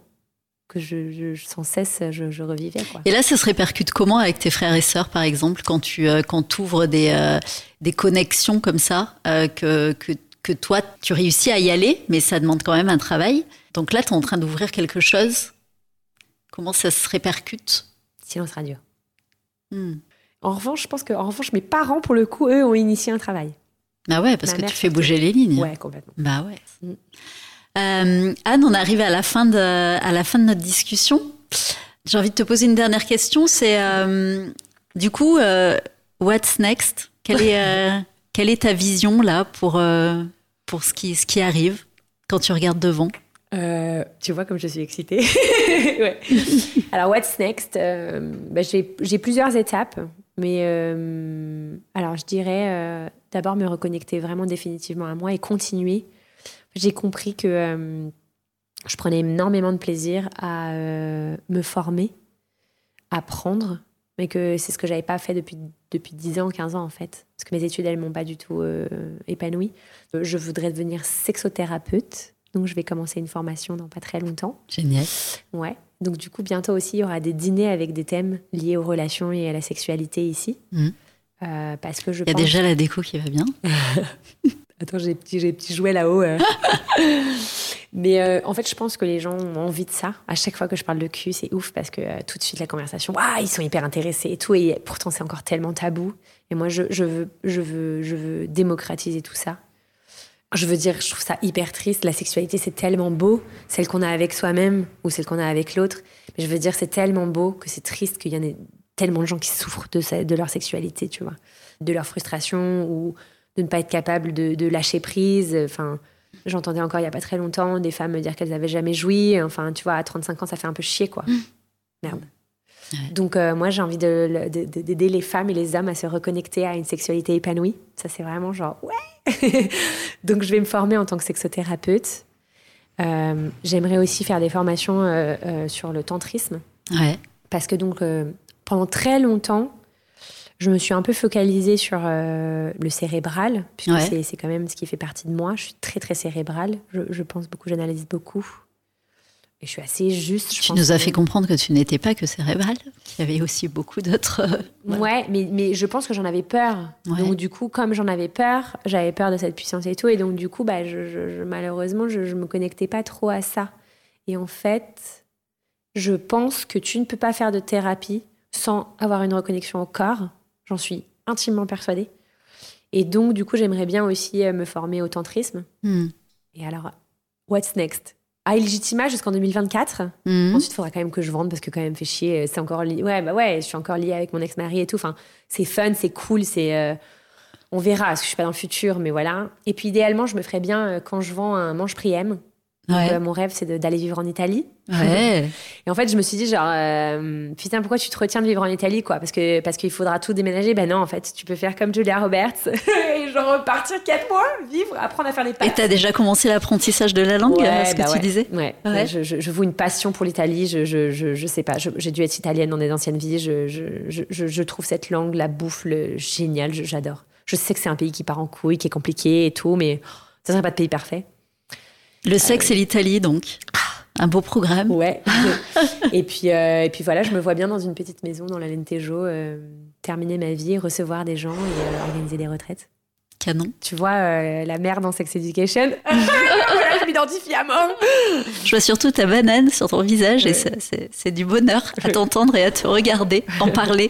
S5: que je, je- sans cesse je, je revivais. Quoi.
S4: Et là, ça se répercute comment avec tes frères et sœurs, par exemple, quand tu euh, quand ouvres des, euh, des connexions comme ça, que, que, que toi, tu réussis à y aller, mais ça demande quand même un travail. Donc là, tu es en train d'ouvrir quelque chose. Comment ça se répercute?
S5: Silence radio.
S4: Hmm.
S5: En revanche, je pense que en revanche, mes parents, pour le coup, eux, ont initié un travail.
S4: Bah ouais, parce
S5: Ma
S4: que tu fais bouger les lignes.
S5: Ouais, complètement.
S4: Bah ouais.
S5: Mm.
S4: Euh, Anne, on arrive à la fin de, à la fin de notre discussion. J'ai envie de te poser une dernière question. C'est euh, du coup, euh, what's next? Quelle est, quelle est ta vision là pour, pour ce, qui, ce qui arrive quand tu regardes devant?
S5: Euh, tu vois comme je suis excitée. Alors, what's next? Euh, bah, J'ai plusieurs étapes, mais euh, alors je dirais d'abord me reconnecter vraiment définitivement à moi et continuer. J'ai compris que je prenais énormément de plaisir à me former, apprendre, mais que c'est ce que j'avais pas fait depuis, depuis 10 ans, 15 ans en fait. Parce que mes études, elles m'ont pas du tout épanouie. Je voudrais devenir sexothérapeute. Donc, je vais commencer une formation dans pas très longtemps.
S4: Génial.
S5: Ouais. Donc, du coup, bientôt aussi, il y aura des dîners avec des thèmes liés aux relations et à la sexualité ici.
S4: Mhm.
S5: Euh, parce que je
S4: Il y a
S5: pense...
S4: déjà la déco qui va bien.
S5: Attends, j'ai des petits, j'ai petits jouets là-haut. euh. Mais euh, en fait, je pense que les gens ont envie de ça. À chaque fois que je parle de cul, c'est ouf parce que euh, tout de suite la conversation, waouh, ils sont hyper intéressés et tout. Et pourtant, c'est encore tellement tabou. Et moi, je, je, veux, je, veux, je veux démocratiser tout ça. Je veux dire, je trouve ça hyper triste. La sexualité, c'est tellement beau, celle qu'on a avec soi-même ou celle qu'on a avec l'autre. Mais je veux dire, c'est tellement beau que c'est triste qu'il y en ait tellement de gens qui souffrent de, de leur sexualité, tu vois, de leur frustration ou de ne pas être capable de, de lâcher prise. Enfin, j'entendais encore il y a pas très longtemps des femmes me dire qu'elles avaient jamais joui. Enfin, tu vois, à 35 ans, ça fait un peu chier, quoi. Mmh. Donc euh, moi j'ai envie d'aider de, de, les femmes et les hommes à se reconnecter à une sexualité épanouie. Ça c'est vraiment genre ouais. Donc je vais me former en tant que sexothérapeute. Euh, J'aimerais aussi faire des formations euh, sur le tantrisme.
S4: Ouais.
S5: Parce que donc pendant très longtemps je me suis un peu focalisée sur le cérébral, puisque ouais. c'est quand même ce qui fait partie de moi. Je suis très, très cérébrale. Je, je pense beaucoup, j'analyse beaucoup. Et je suis assez juste.
S4: tu nous as fait comprendre que tu n'étais pas que cérébrale, qu'il y avait aussi beaucoup d'autres.
S5: Euh, ouais, mais, mais je pense que j'en avais peur. Ouais. Donc, du coup, comme j'en avais peur, j'avais peur de cette puissance et tout. Et donc, du coup, bah, je, je, malheureusement, je ne me connectais pas trop à ça. Et en fait, je pense que tu ne peux pas faire de thérapie sans avoir une reconnexion au corps. J'en suis intimement persuadée. Et donc, du coup, j'aimerais bien aussi euh, me former au tantrisme. Mm. Et alors, what's next? À Illegitima jusqu'en 2024. Mm. Ensuite, il faudra quand même que je vende parce que quand même fait chier. Euh, c'est encore lié. Ouais, bah ouais, je suis encore liée avec mon ex-mari et tout. Enfin, c'est fun, c'est cool, c'est. Euh... On verra, parce que je suis pas dans le futur, mais voilà. Et puis idéalement, je me ferais bien euh, quand je vends un manche priem. Ouais. Euh, mon rêve, c'est d'aller vivre en Italie.
S4: Ouais.
S5: Et en fait, je me suis dit, genre, euh, putain, pourquoi tu te retiens de vivre en Italie, quoi? Parce que parce qu'il faudra tout déménager. Ben non, en fait, tu peux faire comme Julia Roberts et genre repartir quatre mois, vivre, apprendre à faire des pâtes.
S4: Et t'as déjà commencé l'apprentissage de la langue,
S5: ouais,
S4: ce
S5: bah
S4: que
S5: ouais.
S4: tu disais?
S5: Ouais. ouais. Je, je, je voue une passion pour l'Italie. Je, je, je, sais pas. J'ai dû être italienne dans des anciennes vies. Je, je, trouve cette langue, la bouffe, le génial. J'adore. Je sais que c'est un pays qui part en couille, qui est compliqué et tout, mais ça serait pas de pays parfait.
S4: Le sexe euh... et l'Italie, donc. Un beau programme.
S5: Ouais. et, puis, euh, et puis voilà, je me vois bien dans une petite maison dans l'Alentejo, euh, terminer ma vie, recevoir des gens et euh, organiser des retraites.
S4: Canon.
S5: Tu vois, euh, la mère dans Sex Education. voilà, je m'identifie à mort.
S4: Je vois surtout ta banane sur ton visage ouais. et c'est du bonheur à t'entendre et à te regarder, en parler.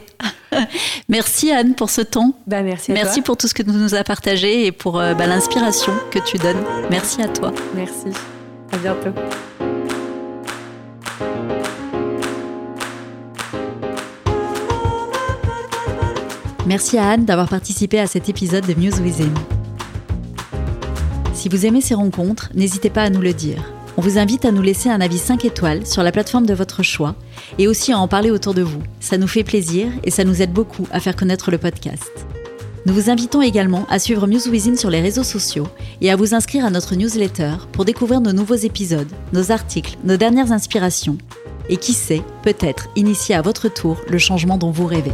S4: merci Anne pour ce temps.
S5: Bah, merci à
S4: merci
S5: toi.
S4: pour tout ce que tu nous as partagé et pour euh, bah, l'inspiration que tu donnes. Merci à toi.
S5: Merci. À bientôt.
S4: Merci à Anne d'avoir participé à cet épisode de Muse Within. Si vous aimez ces rencontres, n'hésitez pas à nous le dire. On vous invite à nous laisser un avis 5 étoiles sur la plateforme de votre choix et aussi à en parler autour de vous. Ça nous fait plaisir et ça nous aide beaucoup à faire connaître le podcast. Nous vous invitons également à suivre Muse Within sur les réseaux sociaux et à vous inscrire à notre newsletter pour découvrir nos nouveaux épisodes, nos articles, nos dernières inspirations et qui sait, peut-être initier à votre tour le changement dont vous rêvez.